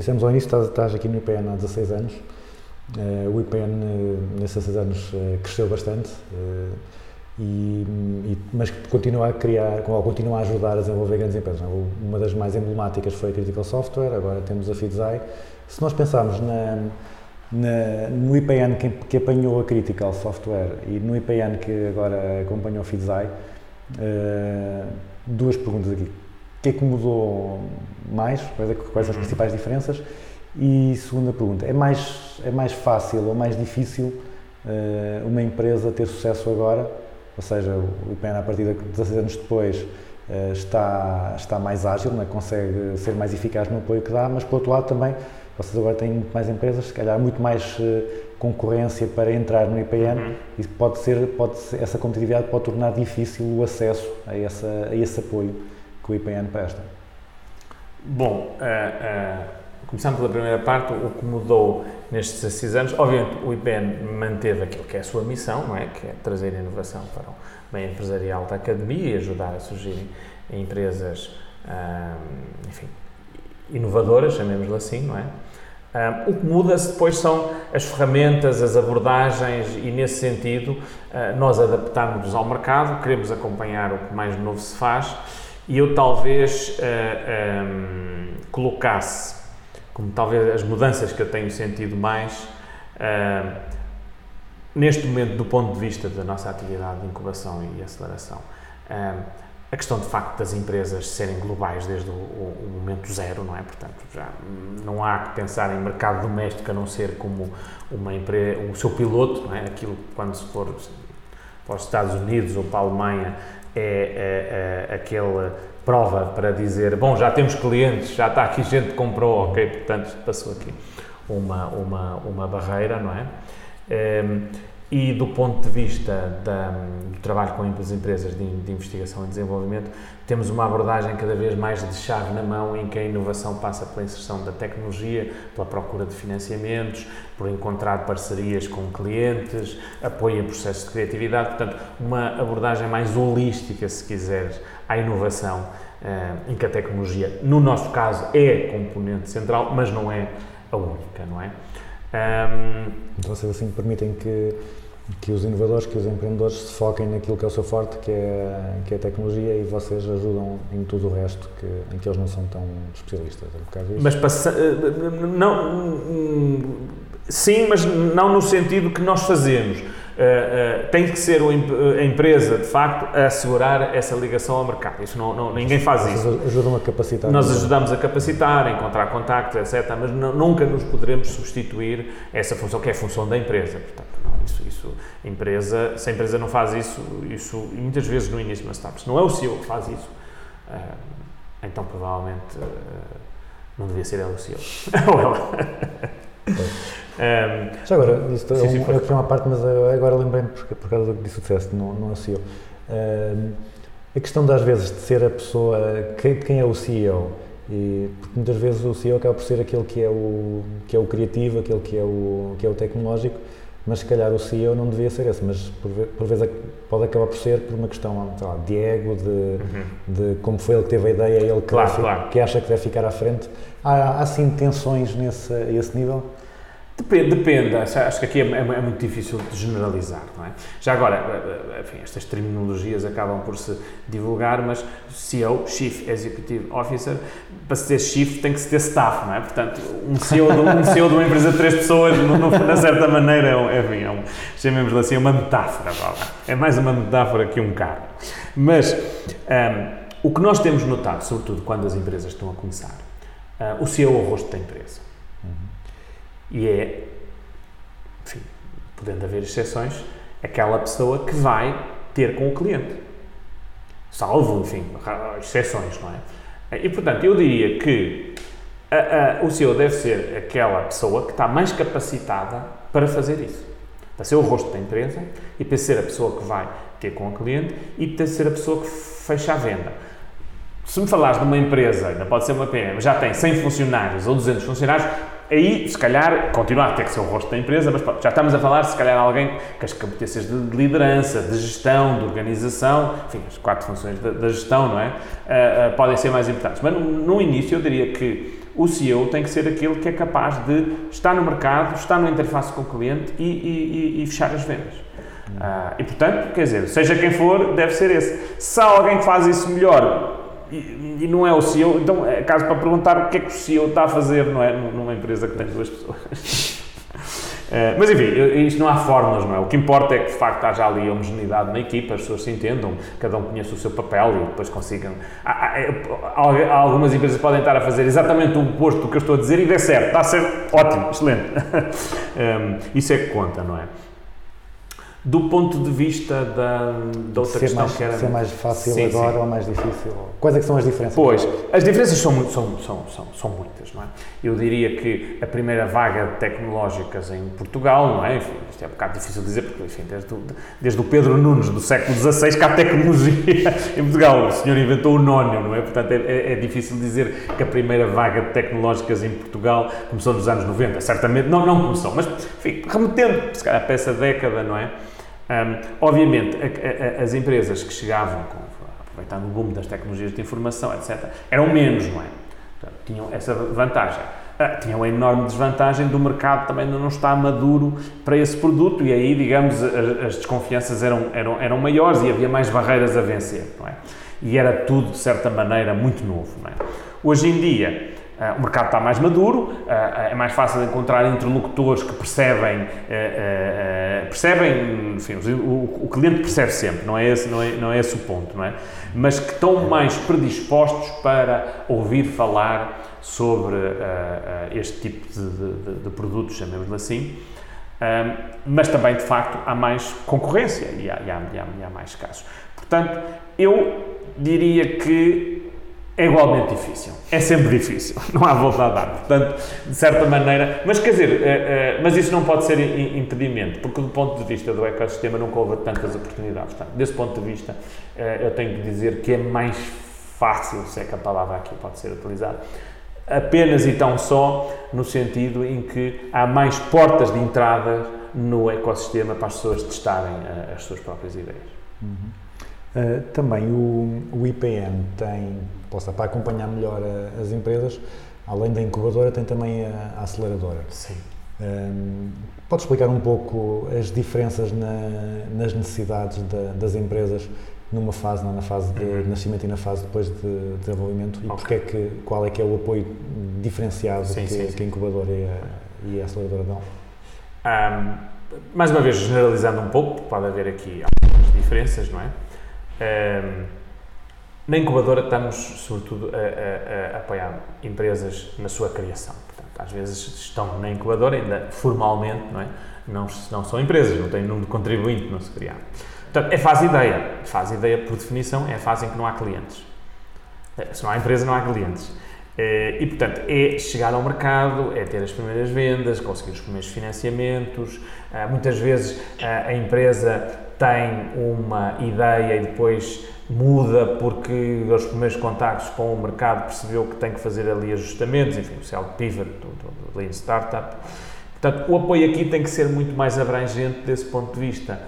Dissemos ao início, estás, estás aqui no IPN há 16 anos. Eh, o IPN, eh, nesses 16 anos, eh, cresceu bastante, e, e- mas continua a criar, continua a ajudar a desenvolver grandes empresas. não? Uma das mais emblemáticas foi a Critical Software, agora temos a Fidzai. Se nós pensarmos na, na- no IPN que, que apanhou a Critical Software e no IPN que agora acompanhou a Fidzai, eh, duas perguntas aqui. O que é que mudou mais? Quais, é quais as principais diferenças? E segunda pergunta, é mais, é mais fácil ou mais difícil eh, uma empresa ter sucesso agora? Ou seja, o IPN a partir de 16 anos depois eh, está, está mais ágil, não é? consegue ser mais eficaz no apoio que dá, mas por outro lado também, vocês agora têm muito mais empresas, se calhar muito mais eh, concorrência para entrar no IPN e pode ser, pode ser, essa competitividade pode tornar difícil o acesso a, essa, a esse apoio que o IPN presta. Bom, ah, ah, começando pela primeira parte, o que mudou nestes 16 anos, obviamente o IPN manteve aquilo que é a sua missão, não é? Que é trazer inovação para o meio empresarial da academia e ajudar a surgirem empresas, ah, enfim, inovadoras, chamemos-lhe assim, não é? O que muda-se depois são as ferramentas, as abordagens e, nesse sentido, ah, nós adaptamos-nos ao mercado, queremos acompanhar o que mais novo se faz e eu talvez ah, ahm, colocasse, como talvez as mudanças que eu tenho sentido mais, ah, neste momento, do ponto de vista da nossa atividade de incubação e aceleração, ah, a questão de facto das empresas serem globais desde o, o- momento zero, não é? Portanto, já não há que pensar em mercado doméstico a não ser como uma empresa, o seu piloto, não é? Aquilo quando se for para os Estados Unidos ou para a Alemanha é, é, é aquela prova para dizer, bom, já temos clientes, já está aqui gente que comprou, ok, portanto passou aqui uma, uma, uma barreira, não é? Ehm, e do ponto de vista da- do trabalho com as empresas de, de investigação e desenvolvimento, temos uma abordagem cada vez mais de chave na mão, em que a inovação passa pela inserção da tecnologia, pela procura de financiamentos, por encontrar parcerias com clientes, apoio em processos de criatividade, portanto, uma abordagem mais holística, se quiseres, à inovação, eh, em que a tecnologia, no nosso caso, é componente central, mas não é a única, não é? Ahm, Então vocês assim permitem que, que os inovadores, que os empreendedores se foquem naquilo que é o seu forte, que é, que é a tecnologia, e vocês ajudam em tudo o resto que, em que eles não são tão especialistas. É um? Mas passa, eh, não, hum, sim, mas não no sentido que nós fazemos. Eh, eh, tem que ser em- a empresa, de facto, a assegurar essa ligação ao mercado. Isso não, não- ninguém faz isso. Vocês ajudam a capacitar. Nós ajudamos a capacitar, a encontrar contactos, etc. Mas nu- nunca nos poderemos substituir essa função, que é a função da empresa. Portanto, não, isso, isso, empresa, se a empresa não faz isso, isso muitas vezes no início de uma startup, se não é o CEO que faz isso, eh, então provavelmente eh, não devia ser ele o CEO. Ou ela. Ehm, Já agora, isto Sim, é, um, é uma parte, mas agora lembrei-me por, por causa do que disseste, não, não é o CEO. Ahm, a questão das vezes de ser a pessoa, quem, quem é o CEO? E, porque muitas vezes o CEO acaba por ser aquele que é o, que é o criativo, aquele que é o, que é o tecnológico, mas se calhar o CEO não devia ser esse, mas por, por vezes pode acabar por ser por uma questão lá, de ego, de, de como foi ele que teve a ideia, ele que, Claro, deve claro. que acha que deve ficar à frente. Há, há sim tensões nesse, a esse nível? Depende, depende. Acho que aqui é, é é muito difícil de generalizar, não é? Já agora, eh, eh, enfim, estas terminologias acabam por se divulgar, mas CEO, Chief Executive Officer, para se ter Chief tem que se ter staff, não é? Portanto, um CEO de, um CEO de uma empresa de três pessoas, no, no, na certa maneira, é, um- enfim, é um, chamemos-lhe assim, é uma metáfora, é mais uma metáfora que um carro. Mas ahm, o que nós temos notado, sobretudo quando as empresas estão a começar, ah, o CEO é o rosto da empresa. E é, enfim, podendo haver exceções, aquela pessoa que vai ter com o cliente. Salvo, enfim, exceções, não é? E, portanto, eu diria que a- a- o CEO deve ser aquela pessoa que está mais capacitada para fazer isso. Para ser o rosto da empresa e para ser a pessoa que vai ter com o cliente e para ser a pessoa que fecha a venda. Se me falares de uma empresa, ainda pode ser uma PM, já tem 100 funcionários ou 200 funcionários, aí se calhar continua a ter que ser o rosto da empresa, mas pronto, já estamos a falar se calhar alguém com as competências de de liderança, de gestão, de organização, enfim, as quatro funções da, gestão, não é? Ah, ah, podem ser mais importantes. Mas no, no início eu diria que o CEO tem que ser aquele que é capaz de estar no mercado, estar na interface com o cliente e, e- e- e fechar as vendas. Ah, e portanto, quer dizer, seja quem for, deve ser esse. Se há alguém que faz isso melhor e, não é o CEO, então é caso para perguntar o que é que o CEO está a fazer, não é? Numa empresa que tem duas pessoas. Eh, mas enfim, isto não há fórmulas, não é? O que importa é que de facto haja ali homogeneidade na equipa, as pessoas se entendam, cada um conheça o seu papel e depois consigam. Há, há- há- há algumas empresas podem estar a fazer exatamente o oposto do que eu estou a dizer e der certo, está ser ótimo, excelente. Ehm, isso é que conta, não é? Do ponto de vista da, da outra ser, questão mais, que era. ser mais fácil Sim, agora sim. ou mais difícil? Quais é são as diferenças? Pois, as diferenças são, muito- são, são, são, são muitas, não é? Eu diria que a primeira vaga de tecnológicas em Portugal, não é? Enfim, isto é um bocado difícil de dizer, porque, enfim, desde o, desde o Pedro Nunes do século XVI que há tecnologia em Portugal. O senhor inventou o nónio, não é? Portanto, é, é- é difícil dizer que a primeira vaga de tecnológicas em Portugal começou nos anos 90. Certamente, não, não começou, mas, enfim, remetendo, se calhar, para essa década, não é? Hum, obviamente, a- a- as empresas que chegavam, com, aproveitando o boom das tecnologias de informação, etc., eram menos, não é? Portanto, tinham essa vantagem. Ah, tinham a enorme desvantagem do mercado também não está maduro para esse produto e aí, digamos, a- as desconfianças eram, eram, eram maiores e havia mais barreiras a vencer, não é? E era tudo, de certa maneira, muito novo, não é? Hoje em dia, o mercado está mais maduro, ah, é mais fácil encontrar interlocutores que percebem, percebem, enfim, o, o cliente percebe sempre, não é, esse, não, é, não é esse o ponto, não é? Mas que estão mais predispostos para ouvir falar sobre este tipo de, de- de- produtos, chamemos-lhe assim, mas também, de facto, há mais concorrência e há- e há- e há mais casos. Portanto, eu diria que é igualmente difícil. É sempre difícil. Não há volta a dar. Portanto, de certa maneira. Mas quer dizer, eh, eh, mas isso não pode ser impedimento, porque do ponto de vista do ecossistema nunca houve tantas oportunidades. Portanto, desse ponto de vista, eh, eu tenho que dizer que é mais fácil, se é que a palavra aqui pode ser utilizada, apenas e tão só no sentido em que há mais portas de entrada no ecossistema para as pessoas testarem as suas próprias ideias. Uh, também o, o IPM tem, possa, para acompanhar melhor a- as empresas, além da incubadora, tem também a, a aceleradora. Sim. Um, pode explicar um pouco as diferenças na- nas necessidades da- das empresas numa fase, não, na fase de Uhum. nascimento e na fase depois de desenvolvimento e Ok. porque é que, qual é que é o apoio diferenciado Sim, que, sim, que sim. a incubadora e a, e a aceleradora dão? Ahm, mais uma vez, generalizando um pouco, pode haver aqui algumas diferenças, não é? Ahm, na incubadora estamos, sobretudo, a, a- a apoiar empresas na sua criação. Portanto, às vezes estão na incubadora, ainda formalmente, não é? Não, não são empresas, não têm número de contribuinte, não se criaram. Portanto, é fase ideia. Fase ideia, por definição, é a fase em que não há clientes. Eh, Se não há empresa, não há clientes. Eh, E, portanto, é chegar ao mercado, é ter as primeiras vendas, conseguir os primeiros financiamentos. Ah, Muitas vezes ah, a empresa tem uma ideia e depois muda porque os primeiros contactos com o mercado percebeu que tem que fazer ali ajustamentos, enfim, o cell pivot do, do, do Lean Startup. Portanto, o apoio aqui tem que ser muito mais abrangente desse ponto de vista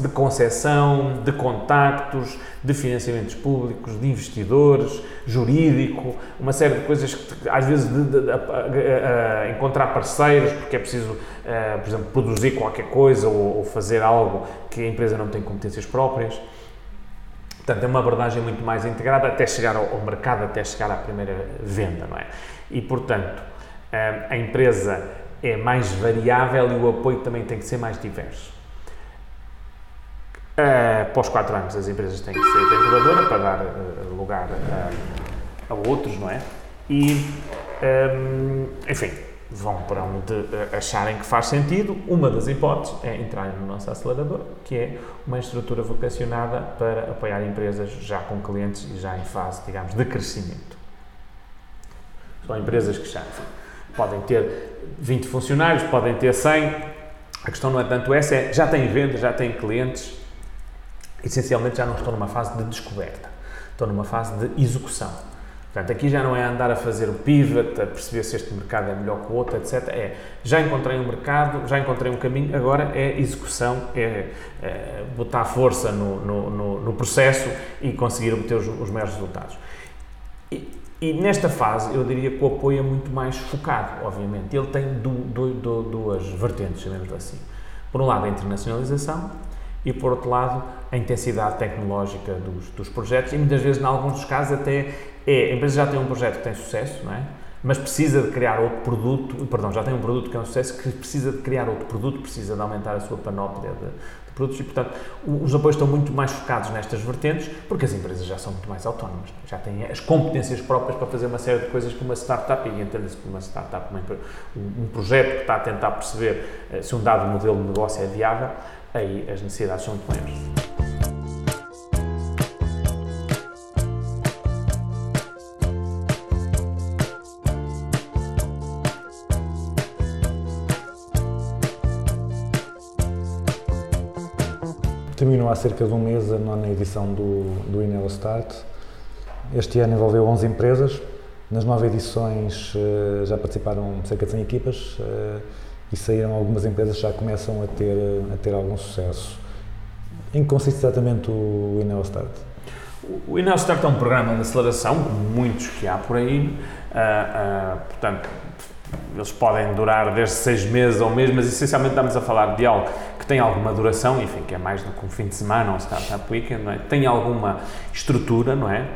de concessão, de contactos, de financiamentos públicos, de investidores, jurídico, uma série de coisas que às vezes de, de- de- a encontrar parceiros, porque é preciso, ah, por exemplo, produzir qualquer coisa ou, fazer algo que a empresa não tem competências próprias. Portanto, é uma abordagem muito mais integrada até chegar ao, ao mercado, até chegar à primeira venda, não é? E, portanto, ah, a empresa é mais variável e o apoio também tem que ser mais diverso. Ah, após 4 anos, as empresas têm que sair da para dar ah, lugar a, a outros, não é? E, hum, enfim, vão para onde acharem que faz sentido. Uma das hipóteses é entrar no nosso acelerador, que é uma estrutura vocacionada para apoiar empresas já com clientes e já em fase, digamos, de crescimento. São empresas que já enfim, podem ter 20 funcionários, podem ter 100. A questão não é tanto essa, é já têm vendas, já têm clientes, essencialmente já não estão numa fase de descoberta, estão numa fase de execução. Portanto, aqui já não é andar a fazer o pivot, a perceber se este mercado é melhor que o outro, etc. É, já encontrei um mercado, já encontrei um caminho, agora é execução, é, é botar força no, no, no, no processo e conseguir obter os, os maiores resultados. E, e nesta fase, eu diria que o apoio é muito mais focado, obviamente. Ele tem du, du, du, duas vertentes, chamemos assim. Por um lado, a internacionalização e, por outro lado, a intensidade tecnológica dos, dos projetos. E muitas vezes, em alguns dos casos, até é, a empresa já tem um projeto que tem sucesso, não é? mas precisa de criar outro produto, perdão, já tem um produto que é um sucesso, que precisa de criar outro produto, precisa de aumentar a sua panóplia de, de produtos e, portanto, os apoios estão muito mais focados nestas vertentes, porque as empresas já são muito mais autónomas, já têm as competências próprias para fazer uma série de coisas que uma startup, e entende-se por uma startup, um, um projeto que está a tentar perceber eh, se um dado modelo de negócio é viável, aí as necessidades são muito maiores. Terminou há cerca de um mês a nona edição do, do Inel Start. Este ano envolveu 11 empresas. Nas nove edições eh, já participaram cerca de 100 equipas eh, e saíram algumas empresas já começam a ter, a ter algum sucesso. Em que consiste exatamente o Inel Start? O Inel Start é um programa de aceleração, como muitos que há por aí, ah, ah, portanto, eles podem durar desde seis meses ou mês, mas essencialmente estamos a falar de algo que tem alguma duração, enfim, que é mais do que um fim de semana ou um Startup Weekend, é? tem alguma estrutura, não é?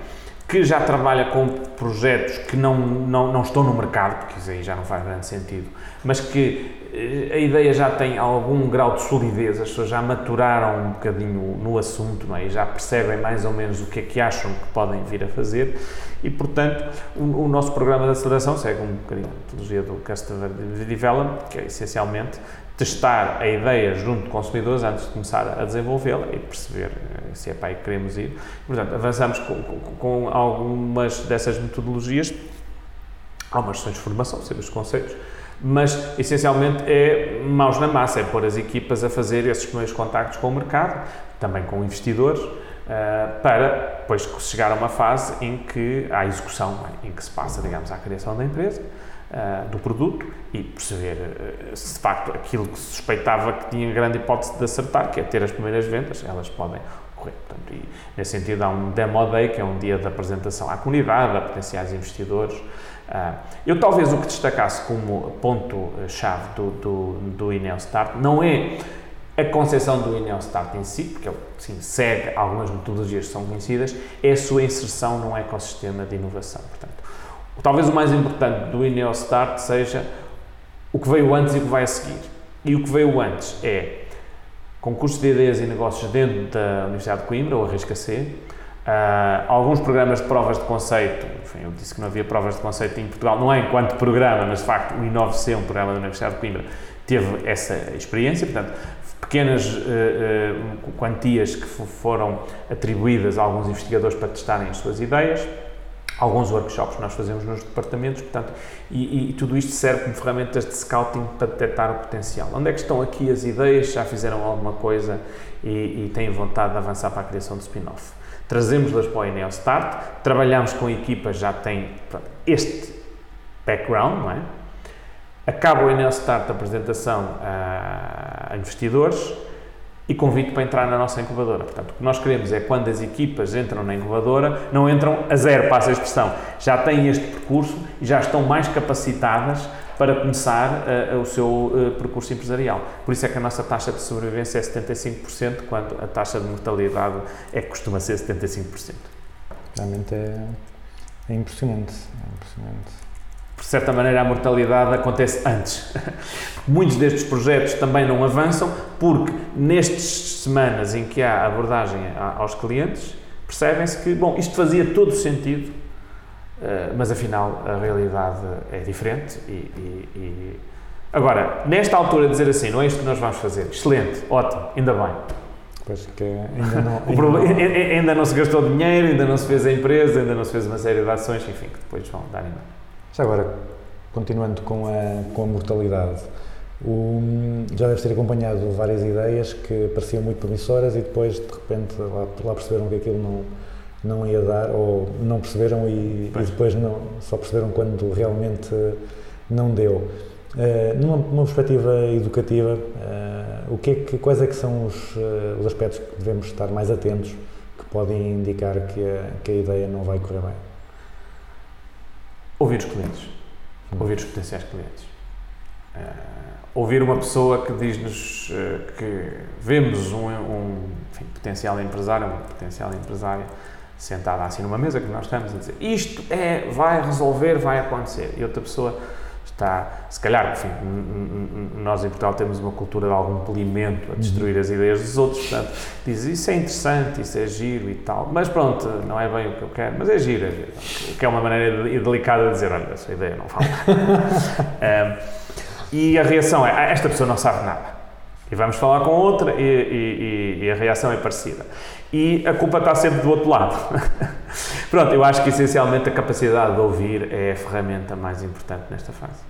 Que já trabalha com projetos que não, não, não estão no mercado, porque isso aí já não faz grande sentido, mas que eh, a ideia já tem algum grau de solidez, as pessoas já maturaram um bocadinho no assunto não é? e já percebem mais ou menos o que é que acham que podem vir a fazer e, portanto, o, o nosso programa de aceleração segue um bocadinho a metodologia do Customer Development, que é essencialmente testar a ideia junto de consumidores antes de começar a desenvolvê-la e perceber eh, se é para aí que queremos ir. Portanto, avançamos com, com, com algumas dessas metodologias, há umas sessões de formação, saber os conceitos, mas essencialmente é maus na massa, é pôr as equipas a fazer esses primeiros contactos com o mercado, também com investidores, eh, para depois chegar a uma fase em que há execução, em que se passa, digamos, à criação da empresa, eh, do produto e perceber eh, se de facto aquilo que se suspeitava que tinha grande hipótese de acertar, que é ter as primeiras vendas, elas podem ocorrer. Portanto, e nesse sentido há um Demo Day, que é um dia de apresentação à comunidade, a potenciais investidores. Ah, eu talvez o que destacasse como ponto-chave do, do, do Inel Start não é a concepção do Inel Start em si, porque ele sim, segue algumas metodologias que são conhecidas, é a sua inserção num ecossistema de inovação. Portanto, talvez o mais importante do Inel Start seja o que veio antes e o que vai a seguir. E o que veio antes é concursos de ideias e negócios dentro da Universidade de Coimbra, ou Arrisca-C, ah, alguns programas de provas de conceito, enfim, eu disse que não havia provas de conceito em Portugal, não é enquanto programa, mas de facto o Inove-C, um programa da Universidade de Coimbra, teve essa experiência, portanto, pequenas eh, eh, quantias que fo- foram atribuídas a alguns investigadores para testarem as suas ideias, alguns workshops que nós fazemos nos departamentos, portanto, e, e- tudo isto serve como ferramentas de scouting para detectar o potencial. Onde é que estão aqui as ideias? Já fizeram alguma coisa e, e têm vontade de avançar para a criação de spin-off? Trazemos-las para o Enel Start, trabalhamos com equipas já têm este background, não é? Acaba o Enel Start a apresentação a investidores e convite para entrar na nossa incubadora. Portanto, o que nós queremos é quando as equipas entram na incubadora, não entram a zero, passa a expressão. Já têm este percurso e já estão mais capacitadas para começar eh, o seu eh, percurso empresarial. Por isso é que a nossa taxa de sobrevivência é 75%, quando a taxa de mortalidade é que costuma ser 75%. Realmente é, é impressionante. É impressionante. Por certa maneira, a mortalidade acontece antes. Muitos destes projetos também não avançam porque nestas semanas em que há abordagem aos clientes, percebem-se que, bom, isto fazia todo o sentido, eh, mas afinal a realidade é diferente e, e- e- Agora, nesta altura dizer assim, não é isto que nós vamos fazer, excelente, ótimo, ainda bem. Pois que ainda não. Ainda problema- não- ainda não se gastou dinheiro, ainda não se fez a empresa, ainda não se fez uma série de ações, enfim, que depois vão dar em Já agora, continuando com a, com a mortalidade, o- já deves ter acompanhado várias ideias que pareciam muito promissoras e depois, de repente, lá, lá perceberam que aquilo não, não ia dar, ou não perceberam e, e depois não, só perceberam quando realmente não deu. Eh, numa, numa perspectiva educativa, eh, o que é que, quais é que são os, eh, os aspectos que devemos estar mais atentos que podem indicar que a, que a ideia não vai correr bem? Ouvir os clientes. Ouvir os potenciais clientes. Eh, ouvir uma pessoa que diz-nos eh, que vemos um, um, enfim, potencial empresário, uma potencial empresária, sentada assim numa mesa que nós estamos a dizer isto é, vai resolver, vai acontecer. E outra pessoa está, se calhar, enfim, nós em Portugal temos uma cultura de algum polimento a destruir as ideias dos outros, portanto, diz isso é interessante, isso é giro e tal, mas pronto, não é bem o que eu quero, mas é giro, é giro. Que é uma maneira de- delicada de dizer, olha, essa ideia não vale. E a reação é, ah, esta pessoa não sabe nada. E vamos falar com outra e- e- e a reação é parecida. E a culpa está sempre do outro lado. Pronto, eu acho que essencialmente a capacidade de ouvir é a ferramenta mais importante nesta fase.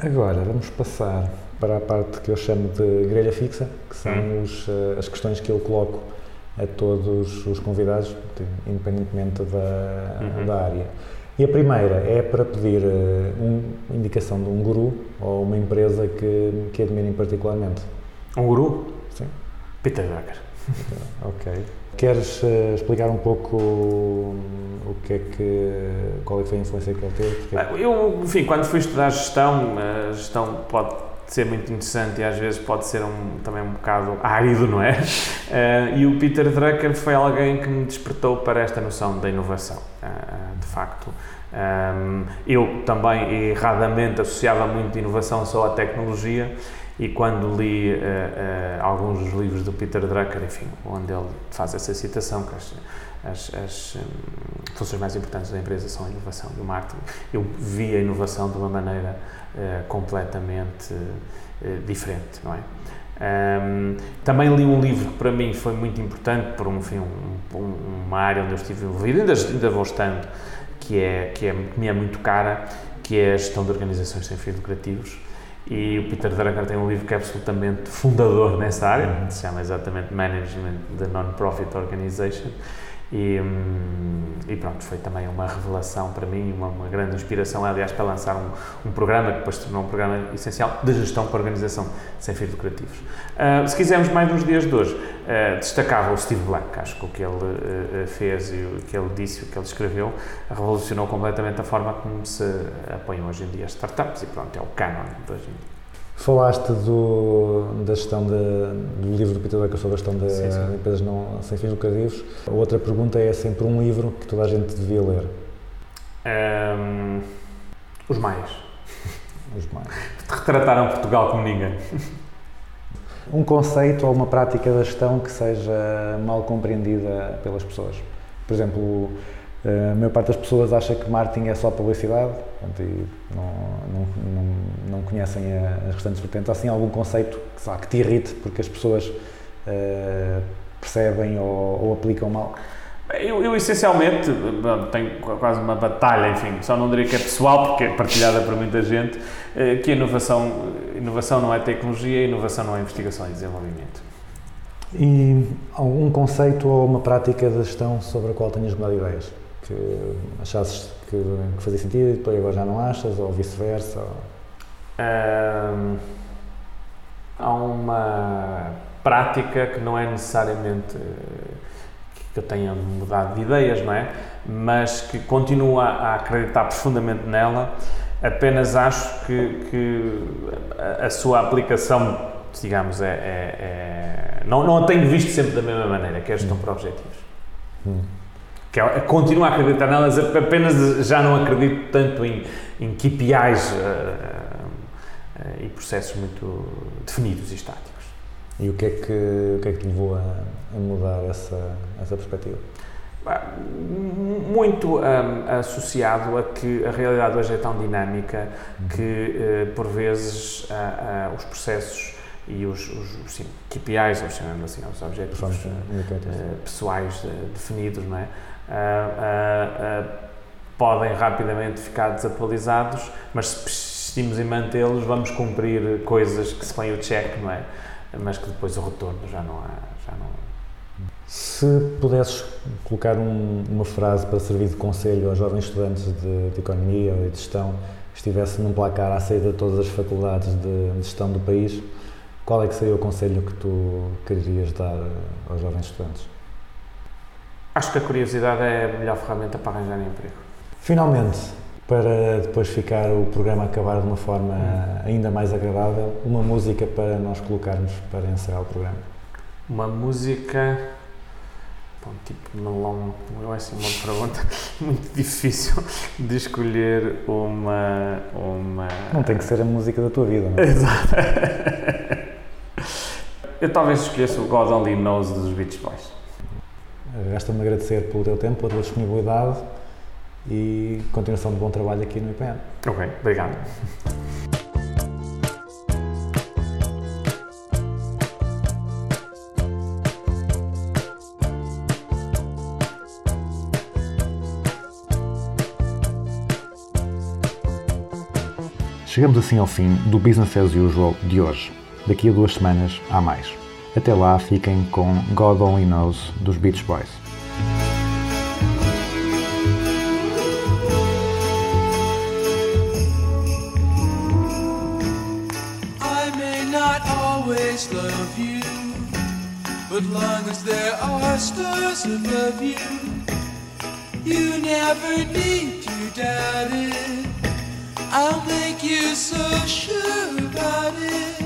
Agora vamos passar para a parte que eu chamo de grelha fixa, que são Hum. os, eh, as questões que eu coloco a todos os convidados, de- independentemente da, Uhum. da área. E a primeira é para pedir eh, uma indicação de um guru ou uma empresa que, que admirem particularmente. Um guru? Sim. Peter Drucker. Ok. Queres eh, explicar um pouco o que é que, qual é que foi a influência que ele teve? Ah, Eu, enfim, quando fui estudar gestão, a gestão pode ser muito interessante e às vezes pode ser um, também um bocado árido, não é? Ah, e o Peter Drucker foi alguém que me despertou para esta noção da inovação, ah, de facto. Ahm, eu também erradamente associava muito inovação só à tecnologia e quando li ah, alguns dos livros do Peter Drucker, enfim, onde ele faz essa citação que as, as, hum, funções mais importantes da empresa são a inovação e o marketing, eu vi a inovação de uma maneira eh, completamente eh, diferente, não é? Ahm, também li um livro que para mim foi muito importante por um, enfim, um- um- uma área onde eu estive envolvido, ainda, ainda vou estando, que, é, que, é, que me é muito cara, que é a gestão de organizações sem fins lucrativos. E o Peter Drucker tem um livro que é absolutamente fundador nessa área, que se chama exatamente Management the Non-Profit Organization. E, hum, e pronto, foi também uma revelação para mim, uma, uma grande inspiração, aliás, para lançar um, um programa que depois tornou um programa essencial de gestão para organização sem fins lucrativos. Ah, se quisermos mais nos dias de hoje, ah, destacava o Steve Blank, acho que o que ele ah, fez e o que ele disse, o que ele escreveu, revolucionou completamente a forma como se apoiam hoje em dia as startups e pronto, é o canon de hoje em dia. Falaste do, da gestão de, do livro do Peter Drucker sobre a gestão de, Sim, sim. empresas não, sem fins lucrativos. A outra pergunta é sempre um livro que toda a gente devia ler. Ahm, os maias Os mais. retrataram Portugal como ninguém. Um conceito ou uma prática da gestão que seja mal compreendida pelas pessoas. Por exemplo, a maior parte das pessoas acha que marketing é só publicidade portanto, e não, não, não, não conhecem a- as restantes vertentes. Há assim algum conceito que, lá, que te irrite porque as pessoas eh, percebem ou, ou aplicam mal? Eu, eu, essencialmente tenho qu- quase uma batalha, enfim, só não diria que é pessoal, porque é partilhada por muita gente, eh, que a inovação, inovação não é tecnologia, inovação não é investigação e desenvolvimento. E algum conceito ou uma prática de gestão sobre a qual tenhas mudado ideias? Que achasses que, que fazia sentido e depois agora já não achas, ou vice-versa? ou- Ahm, há uma prática que não é necessariamente eh, que eu tenha mudado de ideias, não é? Mas que continuo a acreditar profundamente nela, apenas acho que, que a, sua aplicação, digamos, é, é- é- não, não a tenho visto sempre da mesma maneira, que é a gestão por objetivos. Hum. Que é, continuo a acreditar nelas, apenas já não acredito tanto em, em KPIs eh, eh, e processos muito definidos e estáticos. E o que é que, o que, é que te levou a, a mudar essa, essa perspectiva? Muito hum, associado a que a realidade hoje é tão dinâmica que, eh, por vezes, a- a- os processos e os, os, sim, KPIs, ou chamamos assim, os objetivos pessoais definidos, não é? Ah, podem rapidamente ficar desatualizados, mas se persistimos em mantê-los, vamos cumprir coisas que se põem o check, não é? Mas que depois o retorno já não há, já não, Se pudesses colocar um- uma frase para servir de conselho aos jovens estudantes de, de economia ou de gestão que estivesse num placar à saída de todas as faculdades de, de gestão do país, qual é que seria o conselho que tu querias dar aos jovens estudantes? Acho que a curiosidade é a melhor ferramenta para arranjar emprego. Finalmente, para depois ficar o programa acabar de uma forma ainda mais agradável, uma música para nós colocarmos para encerrar o programa. Uma música. Bom, tipo, melão. Não é assim uma pergunta muito difícil de escolher uma. uma... Não tem que ser a música da tua vida, não é? Exato. Eu talvez escolhesse o God Only Knows dos Beach Boys. Resta-me agradecer pelo teu tempo, pela tua disponibilidade e continuação de bom trabalho aqui no IPN. Ok, obrigado. Chegamos assim ao fim do Business as Usual de hoje. Daqui a duas semanas há mais. Até lá, fiquem com God Only Knows dos Beach Boys. I may not always love you, but long as there are stars above you, you never need to doubt it. I'll make you so sure about it.